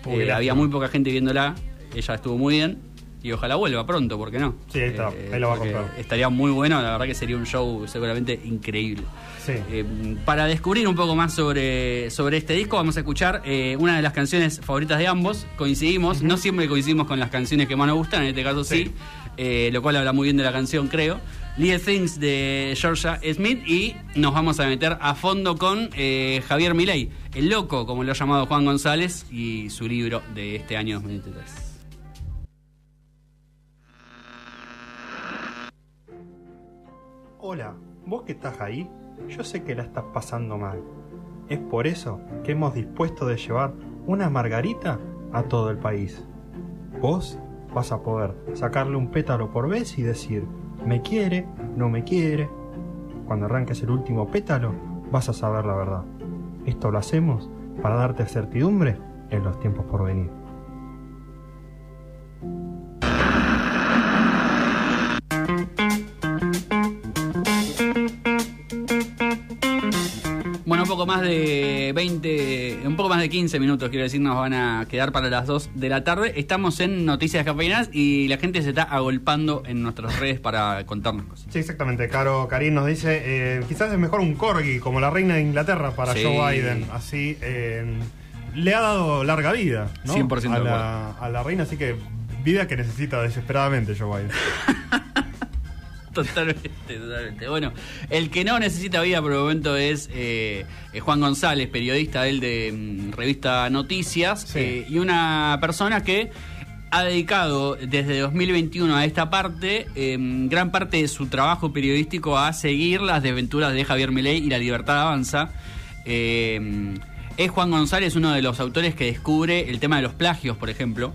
Eh, había muy poca gente viéndola, ella estuvo muy bien. Y ojalá vuelva pronto, ¿por qué no? Sí, ahí está, ahí lo va a comprar. Estaría muy bueno, la verdad que sería un show seguramente increíble. Sí. Eh, para descubrir un poco más sobre, sobre este disco, vamos a escuchar eh, una de las canciones favoritas de ambos. Coincidimos, no siempre coincidimos con las canciones que más nos gustan, en este caso sí, Sí. eh, lo cual habla muy bien de la canción, creo. Little Things de Georgia Smith y nos vamos a meter a fondo con eh, Javier Milei, el loco, como lo ha llamado Juan González, y su libro de este año 2023. Hola, vos que estás ahí, yo sé que la estás pasando mal. Es por eso que hemos dispuesto de llevar una margarita a todo el país. Vos vas a poder sacarle un pétalo por vez y decir, me quiere, no me quiere. Cuando arranques el último pétalo, vas a saber la verdad. Esto lo hacemos para darte certidumbre en los tiempos por venir. Poco más de 20, un poco más de 15 minutos, quiero decir, nos van a quedar para las 2 de la tarde. Estamos en Noticias Cafeínas y la gente se está agolpando en nuestras redes para contarnos cosas. Sí, exactamente. Caro Karim nos dice, eh, quizás es mejor un corgi como la reina de Inglaterra para Sí. Joe Biden. Así eh, le ha dado larga vida ¿no? 100% a, la, a la reina, así que vida que necesita desesperadamente Joe Biden. [LAUGHS] Totalmente, totalmente. Bueno, el que no necesita vida por el momento es eh, Juan González, periodista él de mm, revista Noticias, Sí. eh, y una persona que ha dedicado desde 2021 a esta parte eh, gran parte de su trabajo periodístico a seguir las desventuras de Javier Milei y la libertad avanza. Eh, es Juan González uno de los autores que descubre el tema de los plagios, por ejemplo.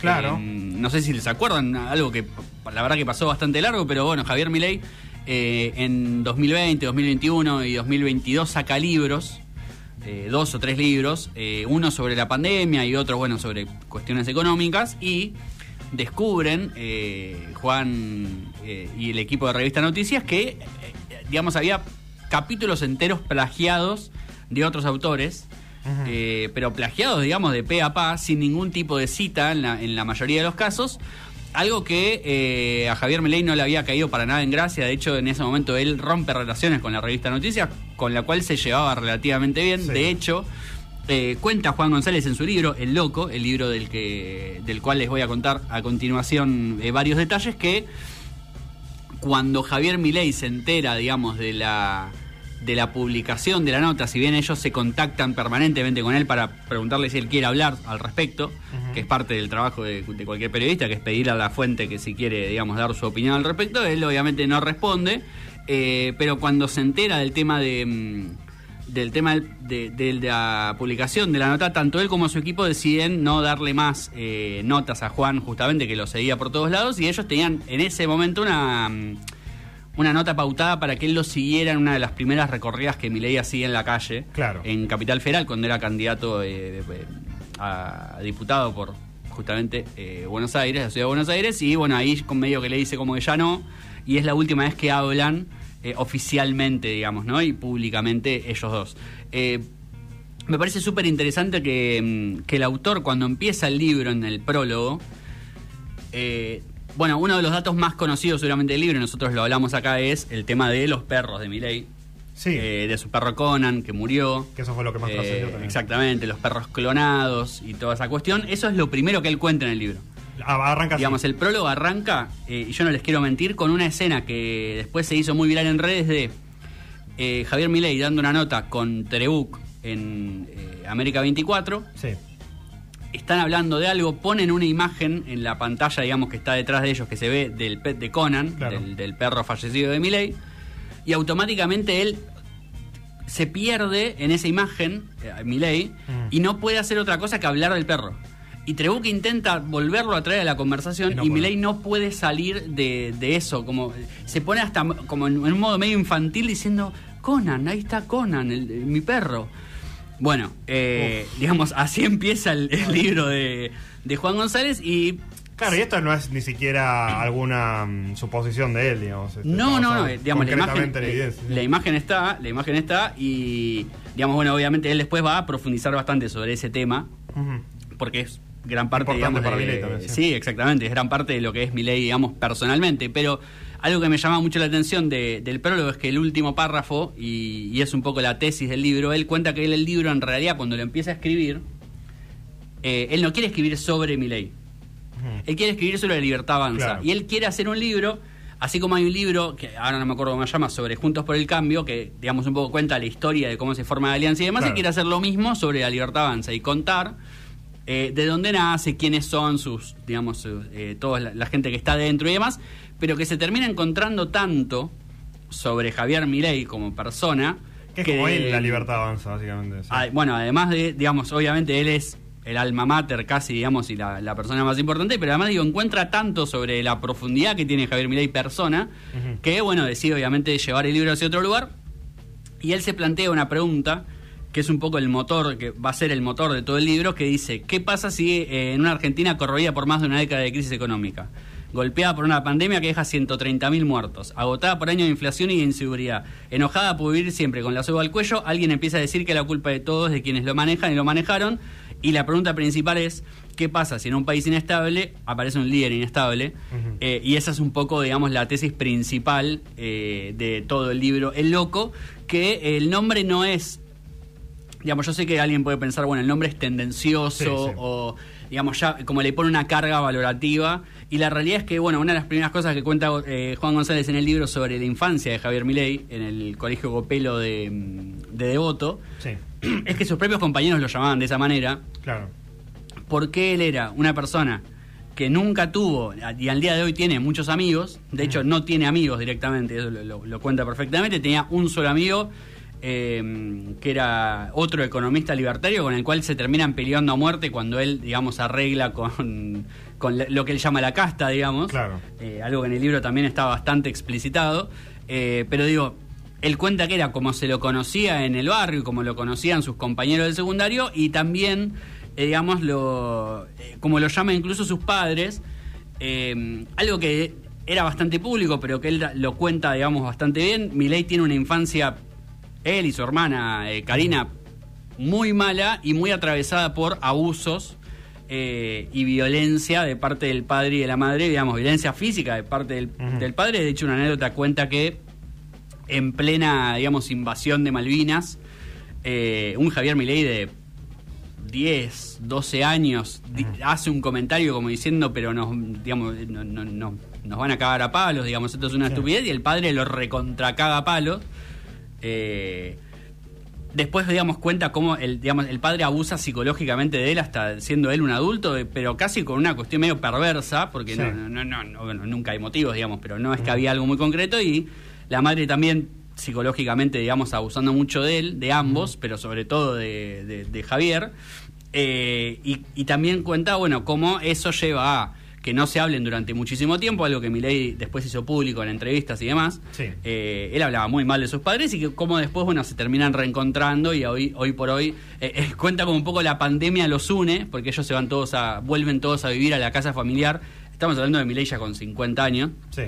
Claro. Eh, no sé si les acuerdan, algo que la verdad que pasó bastante largo, pero bueno, Javier Milei eh, en 2020, 2021 y 2022 saca libros, eh, dos o tres libros, eh, uno sobre la pandemia y otro, bueno, sobre cuestiones económicas y descubren, eh, Juan y el equipo de Revista Noticias, que, digamos, había capítulos enteros plagiados de otros autores. Eh, pero plagiados, digamos, de pe a pa, sin ningún tipo de cita en la, en la mayoría de los casos. Algo que eh, a Javier Milei no le había caído para nada en gracia. De hecho, en ese momento él rompe relaciones con la revista Noticias, con la cual se llevaba relativamente bien. Sí. De hecho, eh, cuenta Juan González en su libro El Loco, el libro del, que, del cual les voy a contar a continuación eh, varios detalles, que cuando Javier Milei se entera, digamos, de la de la publicación de la nota, si bien ellos se contactan permanentemente con él para preguntarle si él quiere hablar al respecto, que es parte del trabajo de, de cualquier periodista, que es pedirle a la fuente que si quiere, digamos, dar su opinión al respecto, él obviamente no responde, eh, pero cuando se entera del tema de, mm, del tema de, de la publicación de la nota, tanto él como su equipo deciden no darle más eh, notas a Juan, justamente que lo seguía por todos lados, y ellos tenían en ese momento una, mm, una nota pautada para que él lo siguiera en una de las primeras recorridas que Milei hacía en la calle, Claro. en Capital Federal, cuando era candidato eh, eh, a diputado por justamente eh, Buenos Aires, la ciudad de Buenos Aires, y bueno, ahí con medio que le dice como que ya no, y es la última vez que hablan eh, oficialmente, digamos, ¿no? Y públicamente ellos dos. Eh, me parece súper interesante que, mm, que el autor, cuando empieza el libro en el prólogo, bueno, uno de los datos más conocidos seguramente del libro, y nosotros lo hablamos acá, es el tema de los perros de Miley. Sí. Eh, de su perro Conan, que murió. Que eso fue lo que más Eh, trascendió también. Exactamente, los perros clonados y toda esa cuestión. Eso es lo primero que él cuenta en el libro. Ah, arranca así. Digamos, el prólogo arranca, eh, y yo no les quiero mentir, con una escena que después se hizo muy viral en redes de eh, Javier Milei dando una nota con Terebuc en eh, América 24. Sí. Están hablando de algo, ponen una imagen en la pantalla, digamos, que está detrás de ellos, que se ve del pet de Conan, Claro. del, del perro fallecido de Milei, y automáticamente él se pierde en esa imagen, eh, Milei, Mm. y no puede hacer otra cosa que hablar del perro. Y Trebuch intenta volverlo a traer a la conversación Y no. Milei no puede salir de, de eso, como se pone hasta como en, en un modo medio infantil diciendo, Conan, ahí está Conan, el- el- mi perro. Bueno, eh, digamos, así [LAUGHS] empieza el, el libro de, de Juan González y Claro, y esto no es ni siquiera alguna mm, suposición de él, digamos. este, No, no, no, eh, digamos, la imagen, eh, la imagen está, la imagen está y, digamos, bueno, obviamente él después va a profundizar bastante sobre ese tema, porque es gran parte, Importante digamos, para de- también, sí. sí, exactamente, es gran parte de lo que es mi ley, digamos, personalmente, pero algo que me llama mucho la atención de- del prólogo es que el último párrafo, y, y es un poco la tesis del libro, él cuenta que él el libro, en realidad, cuando lo empieza a escribir, eh, él no quiere escribir sobre mi ley, él quiere escribir sobre la libertad avanza. Claro. Y él quiere hacer un libro, así como hay un libro, que ahora no me acuerdo cómo se llama, sobre Juntos por el Cambio, que digamos un poco cuenta la historia de cómo se forma la alianza y demás, Claro. él quiere hacer lo mismo sobre la libertad avanza y contar eh, de dónde nace, quiénes son sus, digamos, eh, toda la, la gente que está dentro y demás, pero que se termina encontrando tanto sobre Javier Milei como persona. Que es como él, la libertad avanza, básicamente. sí. Bueno, además de, digamos, obviamente él es el alma mater casi, digamos, y la, la persona más importante, pero además, digo, encuentra tanto sobre la profundidad que tiene Javier Milei persona, Ujú. que, bueno, decide obviamente llevar el libro hacia otro lugar, y él se plantea una pregunta, que es un poco el motor, que va a ser el motor de todo el libro, que dice, ¿qué pasa si eh, en una Argentina corroída por más de una década de crisis económica? Golpeada por una pandemia que deja 130.000 muertos, agotada por años de inflación y de inseguridad, enojada por vivir siempre con la soga al cuello, alguien empieza a decir que la culpa de todos de quienes lo manejan y lo manejaron, y la pregunta principal es, ¿qué pasa si en un país inestable aparece un líder inestable? Eh, y esa es un poco, digamos, la tesis principal eh, de todo el libro, El Loco, que el nombre no es digamos, yo sé que alguien puede pensar, bueno, el nombre es tendencioso Sí, sí. o, digamos, ya como le pone una carga valorativa. Y la realidad es que, bueno, una de las primeras cosas que cuenta eh, Juan González en el libro sobre la infancia de Javier Milei en el colegio Copelo de, de Devoto Sí, es que sus propios compañeros lo llamaban de esa manera. Claro. porque él era una persona que nunca tuvo y al día de hoy tiene muchos amigos, de hecho no tiene amigos directamente, eso lo, lo- lo cuenta perfectamente, tenía un solo amigo eh, que era otro economista libertario con el cual se terminan peleando a muerte cuando él, digamos, arregla con, con lo que él llama la casta, digamos, Claro. Eh, algo que en el libro también está bastante explicitado, Eh, pero digo, él cuenta que era como se lo conocía en el barrio, como lo conocían sus compañeros del secundario y también, eh, digamos, lo, como lo llaman incluso sus padres, algo que era bastante público, pero que él lo cuenta, digamos, bastante bien. Milei tiene una infancia, él y su hermana Karina, muy mala y muy atravesada por abusos eh, y violencia de parte del padre y de la madre, digamos, violencia física de parte del, padre. De hecho, una anécdota cuenta que en plena, digamos, invasión de Malvinas, eh, un Javier Milei de 10, 12 años hace un comentario como diciendo, pero nos, digamos, no, no- no- nos van a cagar a palos, digamos, esto es una Sí. estupidez, y el padre lo recontracaga a palos. Eh, después, digamos, cuenta cómo el, digamos, el padre abusa psicológicamente de él hasta siendo él un adulto, eh, pero casi con una cuestión medio perversa, porque Sí. no, no, no, no, bueno, nunca hay motivos, digamos, pero no es que había algo muy concreto y la madre también psicológicamente, digamos, abusando mucho de él, de ambos, pero sobre todo de, de- de Javier. Eh, y, y también cuenta, bueno, cómo eso lleva a que no se hablen durante muchísimo tiempo, algo que Milei después hizo público en entrevistas y demás. Sí. Eh, él hablaba muy mal de sus padres y que cómo después, bueno, se terminan reencontrando y hoy, hoy por hoy eh, eh, [LAUGHS] cuenta como un poco la pandemia los une, porque ellos se van todos a, vuelven todos a vivir a la casa familiar. Estamos hablando de Milei ya con 50 años. Sí.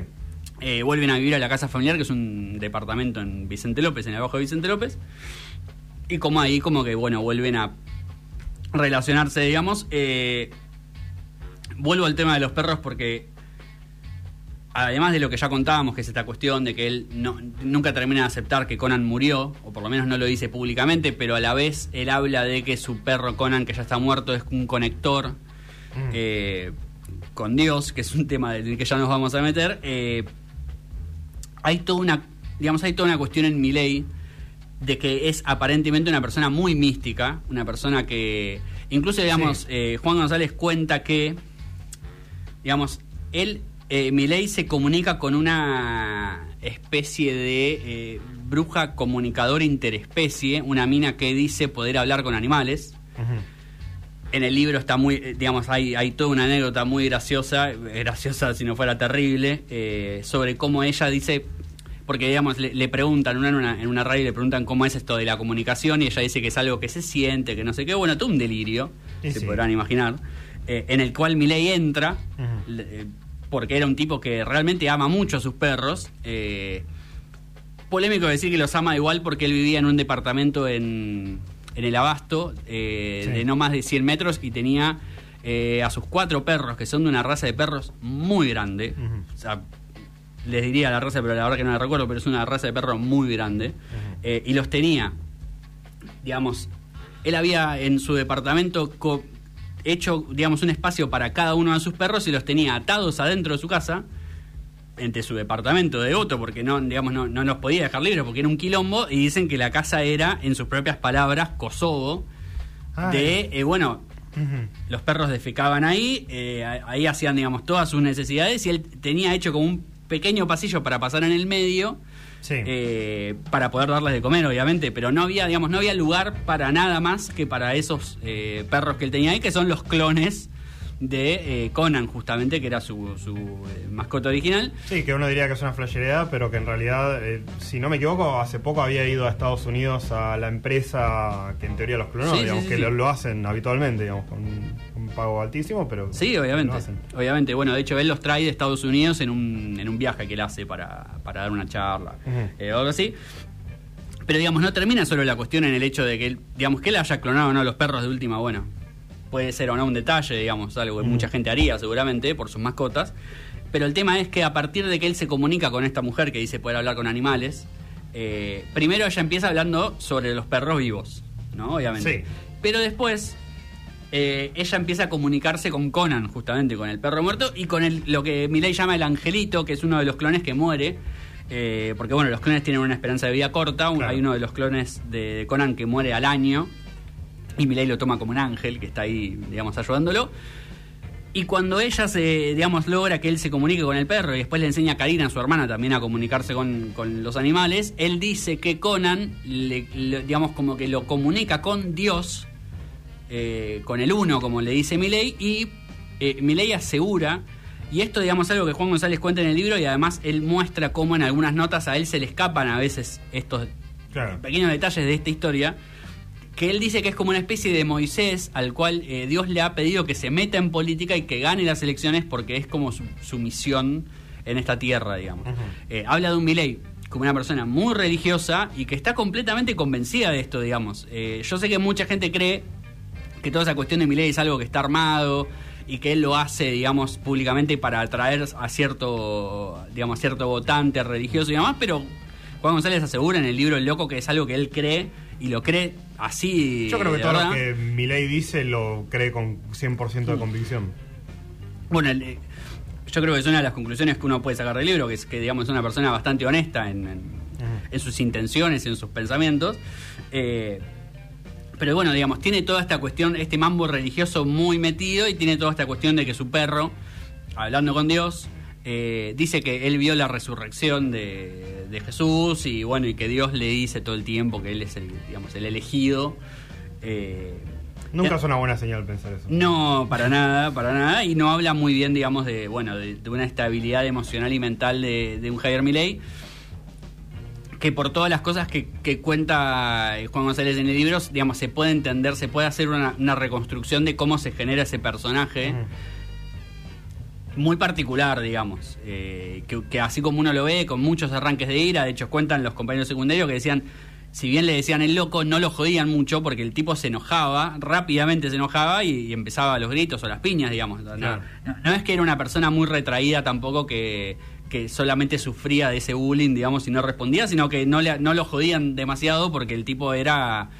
Vuelven a vivir a la casa familiar, que es un departamento en Vicente López, en el Bajo de Vicente López. Y como ahí, como que, bueno, vuelven a relacionarse, digamos. Eh, vuelvo al tema de los perros porque, además de lo que ya contábamos, que es esta cuestión de que él no, nunca termina de aceptar que Conan murió, o por lo menos no lo dice públicamente, pero a la vez él habla de que su perro Conan, que ya está muerto, es un conector. eh, con Dios, que es un tema del que ya nos vamos a meter, eh, hay toda una, digamos, hay toda una cuestión en mi ley de que es aparentemente una persona muy mística, una persona que, incluso, digamos, eh, Juan González cuenta que, digamos, él, eh, Milei se comunica con una especie de eh, bruja comunicador interespecie, una mina que dice poder hablar con animales. En el libro está muy, eh, digamos, hay, hay toda una anécdota muy graciosa, eh, graciosa si no fuera terrible, eh, sobre cómo ella dice, porque digamos, le, le preguntan, una, en, una, en una radio le preguntan cómo es esto de la comunicación y ella dice que es algo que se siente, que no sé qué, bueno, todo un delirio, se sí. podrán imaginar, eh, en el cual Milei entra, le- eh, porque era un tipo que realmente ama mucho a sus perros, eh, polémico decir que los ama igual porque él vivía en un departamento en, en el Abasto eh, Sí. de no más de 100 metros y tenía eh, a sus cuatro perros, que son de una raza de perros muy grande. O sea, les diría la raza, pero la verdad que no la recuerdo, pero es una raza de perros muy grande. Eh, y los tenía, digamos, él había en su departamento co- hecho, digamos, un espacio para cada uno de sus perros y los tenía atados adentro de su casa entre su departamento de otro, porque no, digamos, no, no los podía dejar libres porque era un quilombo, y dicen que la casa era, en sus propias palabras, Kosovo, Ay. de, eh, bueno, Ujú. los perros defecaban ahí, eh, ahí hacían, digamos, todas sus necesidades, y él tenía hecho como un pequeño pasillo para pasar en el medio, Eh, para poder darles de comer, obviamente, pero no había, digamos, no había lugar para nada más que para esos eh, perros que él tenía ahí, que son los clones de eh, Conan, justamente, que era su, su eh, mascota original. Sí, que uno diría que es una flashería, pero que en realidad, eh, si no me equivoco, hace poco había ido a Estados Unidos a la empresa que en teoría los clonó, Sí, digamos, sí, que. Lo, lo hacen habitualmente, digamos, con un, pago altísimo, pero... Sí, lo obviamente. hacen. Obviamente, bueno, de hecho él los trae de Estados Unidos en un, en un viaje que él hace para, para dar una charla eh, o algo así. Pero digamos, no termina solo la cuestión en el hecho de que él, digamos, que él haya clonado o no los perros de última, bueno, puede ser o no un detalle, digamos, algo que mucha gente haría seguramente por sus mascotas. Pero el tema es que a partir de que él se comunica con esta mujer que dice poder hablar con animales, eh, primero ella empieza hablando sobre los perros vivos, ¿no? Obviamente. Sí. Pero después eh, ella empieza a comunicarse con Conan, justamente, con el perro muerto, y con el, lo que Milei llama el angelito, que es uno de los clones que muere. eh, porque bueno, los clones tienen una esperanza de vida corta. Claro. Hay uno de los clones de Conan que muere al año. Y Milei lo toma como un ángel que está ahí, digamos, ayudándolo. Y cuando ella se, digamos, logra que él se comunique con el perro y después le enseña a Karina, su hermana, también a comunicarse con, con los animales, él dice que Conan, le- le- digamos, como que lo comunica con Dios, eh, con el uno, como le dice Milei, y eh, Milei asegura, y esto, digamos, es algo que Juan González cuenta en el libro, y además él muestra cómo en algunas notas a él se le escapan a veces estos Claro. pequeños detalles de esta historia, que él dice que es como una especie de Moisés al cual eh, Dios le ha pedido que se meta en política y que gane las elecciones porque es como su, su misión en esta tierra, digamos. Eh, habla de un Milei como una persona muy religiosa y que está completamente convencida de esto, digamos. Eh, yo sé que mucha gente cree que toda esa cuestión de Milei es algo que está armado y que él lo hace, digamos, públicamente para atraer a cierto, digamos, a cierto votante religioso y demás, pero Juan González asegura en el libro El Loco que es algo que él cree y lo cree así. Yo creo que todo lo verdad. que Milei dice lo cree con 100% de convicción. Bueno, el- eh, yo creo que es una de las conclusiones que uno puede sacar del libro, que es que digamos es una persona bastante honesta en, en- en sus intenciones, en sus pensamientos. Eh, pero bueno, digamos, tiene toda esta cuestión, este mambo religioso muy metido y tiene toda esta cuestión de que su perro, hablando con Dios, eh, dice que él vio la resurrección de, de Jesús y bueno, y que Dios le dice todo el tiempo que él es el, digamos, el elegido. Eh, Nunca eh, es una buena señal pensar eso. no, para nada, para nada. Y no habla muy bien, digamos, de, bueno, de, de una estabilidad emocional y mental de, de un Javier Milei. Que por todas las cosas que, que cuenta Juan González en el libro, digamos, se puede entender, se puede hacer una, una reconstrucción de cómo se genera ese personaje. Muy particular, digamos. eh, que, que así como uno lo ve, con muchos arranques de ira, de hecho cuentan los compañeros secundarios que decían, si bien le decían el loco, no lo jodían mucho porque el tipo se enojaba, rápidamente se enojaba y, y empezaba los gritos o las piñas, digamos. No, Claro. no- no es que era una persona muy retraída tampoco que, que solamente sufría de ese bullying, digamos, y no respondía, sino que no, le, no lo jodían demasiado porque el tipo era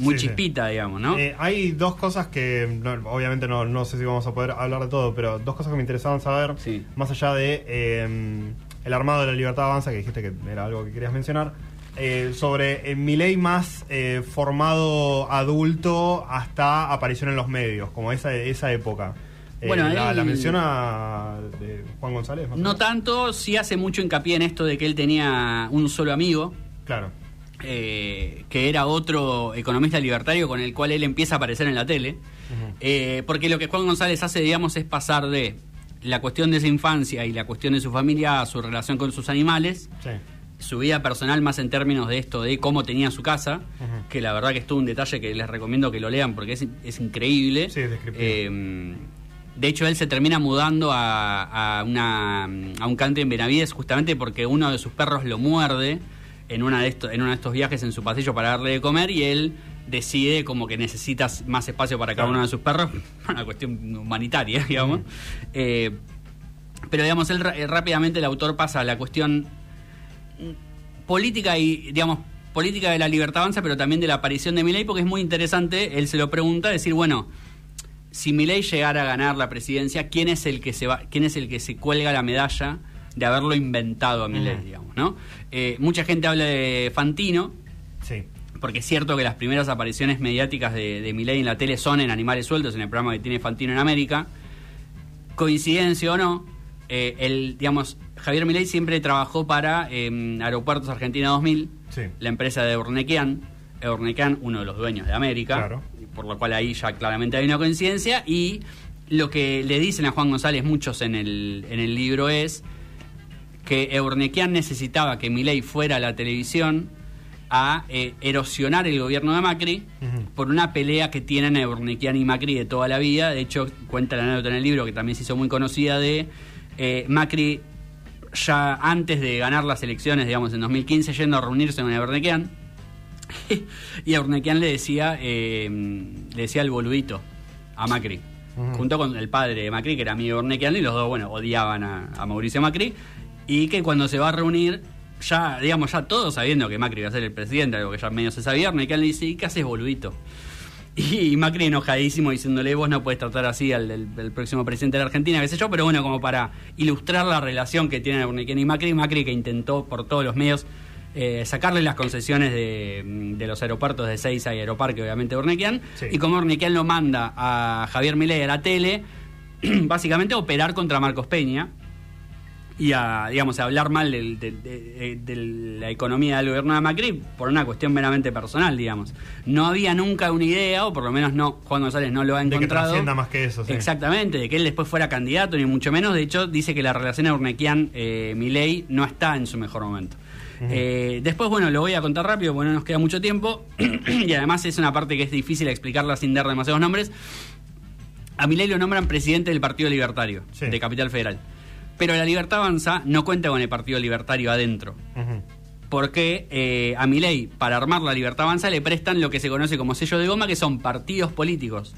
muy Sí, sí. chispita, digamos, ¿no? Eh, hay dos cosas que, no, obviamente no, no sé si vamos a poder hablar de todo, pero dos cosas que me interesaban saber, Sí. más allá de eh, el armado de la libertad avanza, que dijiste que era algo que querías mencionar, eh, sobre mi ley más eh, formado adulto hasta aparición en los medios, como esa, esa época. Eh, Bueno, la, la menciona de Juan González. más No tanto, sí hace mucho hincapié en esto de que él tenía un solo amigo, Claro. Eh, que era otro economista libertario con el cual él empieza a aparecer en la tele. Eh, porque lo que Juan González hace, digamos, es pasar de la cuestión de esa infancia y la cuestión de su familia a su relación con sus animales, Sí. su vida personal más en términos de esto, de cómo tenía su casa, que la verdad que es todo un detalle que les recomiendo que lo lean porque es, es increíble. Sí. Eh, de hecho, él se termina mudando a, a una, a un country en Benavides justamente porque uno de sus perros lo muerde en, una de estos, en uno de estos viajes en su pasillo para darle de comer y él decide como que necesitas más espacio para cada uno de sus perros, [LAUGHS] una cuestión humanitaria, digamos. Eh, pero digamos, él eh, rápidamente el autor pasa a la cuestión política y, digamos, política de la libertad avanza, pero también de la aparición de Milei, porque es muy interesante, él se lo pregunta, decir, bueno, si Milei llegara a ganar la presidencia, ¿quién es el que se va, quién es el que se cuelga la medalla de haberlo inventado a Milei, digamos, ¿no? Eh, mucha gente habla de Fantino, Sí. porque es cierto que las primeras apariciones mediáticas de, de Milei en la tele son en Animales Sueltos, en el programa que tiene Fantino en América. Coincidencia o no, eh, el, digamos, Javier Milei siempre trabajó para eh, Aeropuertos Argentina 2000, Sí. la empresa de Urnequian. Urnequian, uno de los dueños de América, Claro. por lo cual ahí ya claramente hay una coincidencia. Y lo que le dicen a Juan González muchos en el, en el libro es que Eurnequian necesitaba que Milei fuera a la televisión a eh, erosionar el gobierno de Macri por una pelea que tienen Eurnequian y Macri de toda la vida. De hecho, cuenta la anécdota en el libro que también se hizo muy conocida de eh, Macri ya antes de ganar las elecciones, digamos, en 2015, yendo a reunirse con Eurnequian. [LAUGHS] y a Urnequian le decía, eh, le decía el boludito a Macri. Junto con el padre de Macri, que era amigo de Urnequian, y los dos, bueno, odiaban a, a Mauricio Macri. Y que cuando se va a reunir, ya, digamos, ya todos sabiendo que Macri iba a ser el presidente, algo que ya medio se sabía, Urnequian le dice, ¿y qué haces, boludito? Y Macri enojadísimo diciéndole, vos no puedes tratar así al, al- al próximo presidente de la Argentina, qué sé yo, pero bueno, como para ilustrar la relación que tienen Urnequian y Macri, Macri que intentó por todos los medios eh, sacarle las concesiones de, de los aeropuertos de Seiza y Aeroparque, obviamente, de Urnequian, Sí. y como Urnequian lo manda a Javier Milei a la tele, [CLEARS THROAT] básicamente operar contra Marcos Peña, y a, digamos, a hablar mal del- de, de la economía del gobierno de Macri por una cuestión meramente personal, digamos. No había nunca una idea, o por lo menos no, Juan González no lo ha De que encontrado. trascienda más que eso, sí. Exactamente, de que él después fuera candidato, ni mucho menos. De hecho, dice que la relación Urnequian-Milei no está en su mejor momento. Eh, después, bueno, lo voy a contar rápido porque no nos queda mucho tiempo. [CLEARS THROAT] y además es una parte que es difícil explicarla sin dar demasiados nombres. A Milei lo nombran presidente del Partido Libertario Sí. de Capital Federal. Pero la Libertad Avanza no cuenta con el Partido Libertario adentro. Porque eh, a Milei, para armar la Libertad Avanza, le prestan lo que se conoce como sello de goma, que son partidos políticos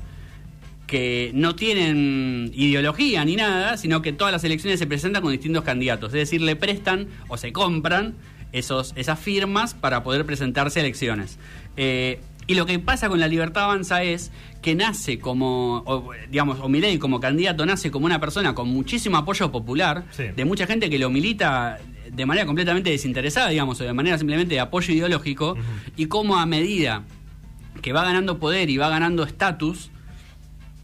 que no tienen ideología ni nada, sino que todas las elecciones se presentan con distintos candidatos. Es decir, le prestan o se compran esos, esas firmas para poder presentarse a elecciones. Eh, y lo que pasa con la Libertad Avanza es que nace como, o, digamos, como candidato nace como una persona con muchísimo apoyo popular, Sí. de mucha gente que lo milita de manera completamente desinteresada, digamos, o de manera simplemente de apoyo ideológico, y como a medida que va ganando poder y va ganando estatus,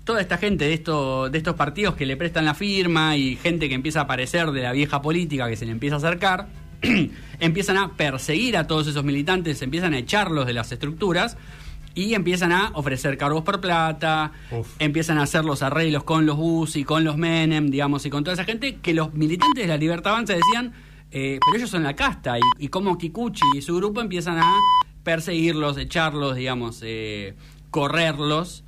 toda esta gente de, esto, de estos partidos que le prestan la firma y gente que empieza a aparecer de la vieja política que se le empieza a acercar, [CLEARS THROAT] empiezan a perseguir a todos esos militantes, empiezan a echarlos de las estructuras y empiezan a ofrecer cargos por plata, Uf. empiezan a hacer los arreglos con los y con los Menem, digamos, y con toda esa gente que los militantes de la Libertad Avanza decían, eh, pero ellos son la casta, y, y como Kikuchi y su grupo empiezan a perseguirlos, echarlos, digamos, eh, correrlos.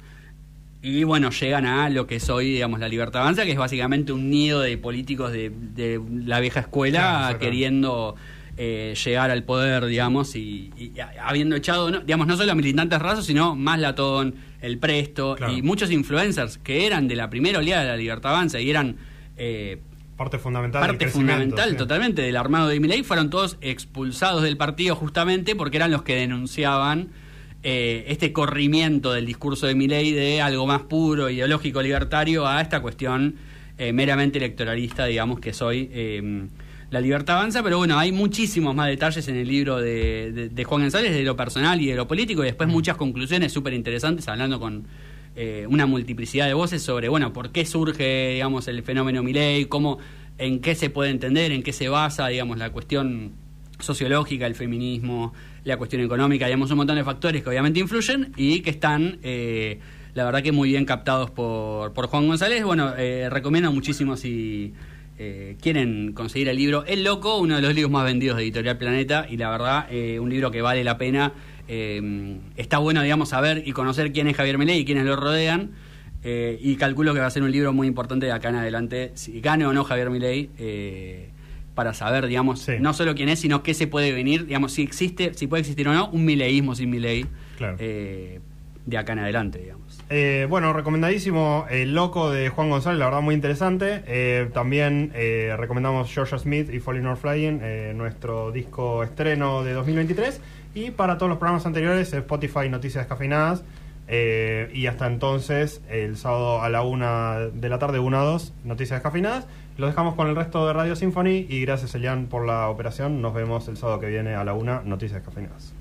Y bueno, llegan a lo que es hoy, digamos, la Libertad Avanza, que es básicamente un nido de políticos de, de la vieja escuela Claro, queriendo eh, llegar al poder, digamos, y, y habiendo echado, ¿no? digamos, no solo a militantes rasos, sino más Latón, el Presto Claro. y muchos influencers que eran de la primera oleada de la Libertad Avanza y eran eh, Parte fundamental del parte crecimiento, fundamental sí. totalmente del armado de Milei fueron todos expulsados del partido justamente porque eran los que denunciaban eh, este corrimiento del discurso de Milei de algo más puro, ideológico, libertario a esta cuestión eh, meramente electoralista, digamos que soy eh, la libertad avanza, pero bueno, hay muchísimos más detalles en el libro de, de- de Juan González de lo personal y de lo político y después muchas conclusiones súper interesantes hablando con eh, una multiplicidad de voces sobre, bueno, por qué surge, digamos, el fenómeno Milei, cómo, en qué se puede entender, en qué se basa, digamos, la cuestión sociológica, el feminismo, la cuestión económica, digamos, un montón de factores que obviamente influyen y que están, eh, la verdad que muy bien captados por, por Juan González. Bueno, eh, recomiendo muchísimo si eh, quieren conseguir el libro El Loco, uno de los libros más vendidos de Editorial Planeta y la verdad, eh, un libro que vale la pena. Eh, está bueno, digamos, saber y conocer quién es Javier Milei y quiénes lo rodean. Eh, y calculo que va a ser un libro muy importante de acá en adelante, si gane o no Javier Milei, para saber, digamos, Sí. no solo quién es, sino qué se puede venir, digamos, si existe, si puede existir o no, un mileísmo sin Milei Claro. eh, de acá en adelante, digamos. Eh, bueno, recomendadísimo El Loco de Juan González, la verdad muy interesante. Eh, también eh, recomendamos Georgia Smith y Falling or Flying, eh, nuestro disco estreno de 2023. Y para todos los programas anteriores, Spotify Noticias Descafeinadas. Eh, y hasta entonces, el sábado a la una de la tarde, 1 a 2, Noticias Descafeinadas. Lo dejamos con el resto de Radio Symphony y gracias Elian por la operación. Nos vemos el sábado que viene a la una, Noticias Descafeinadas.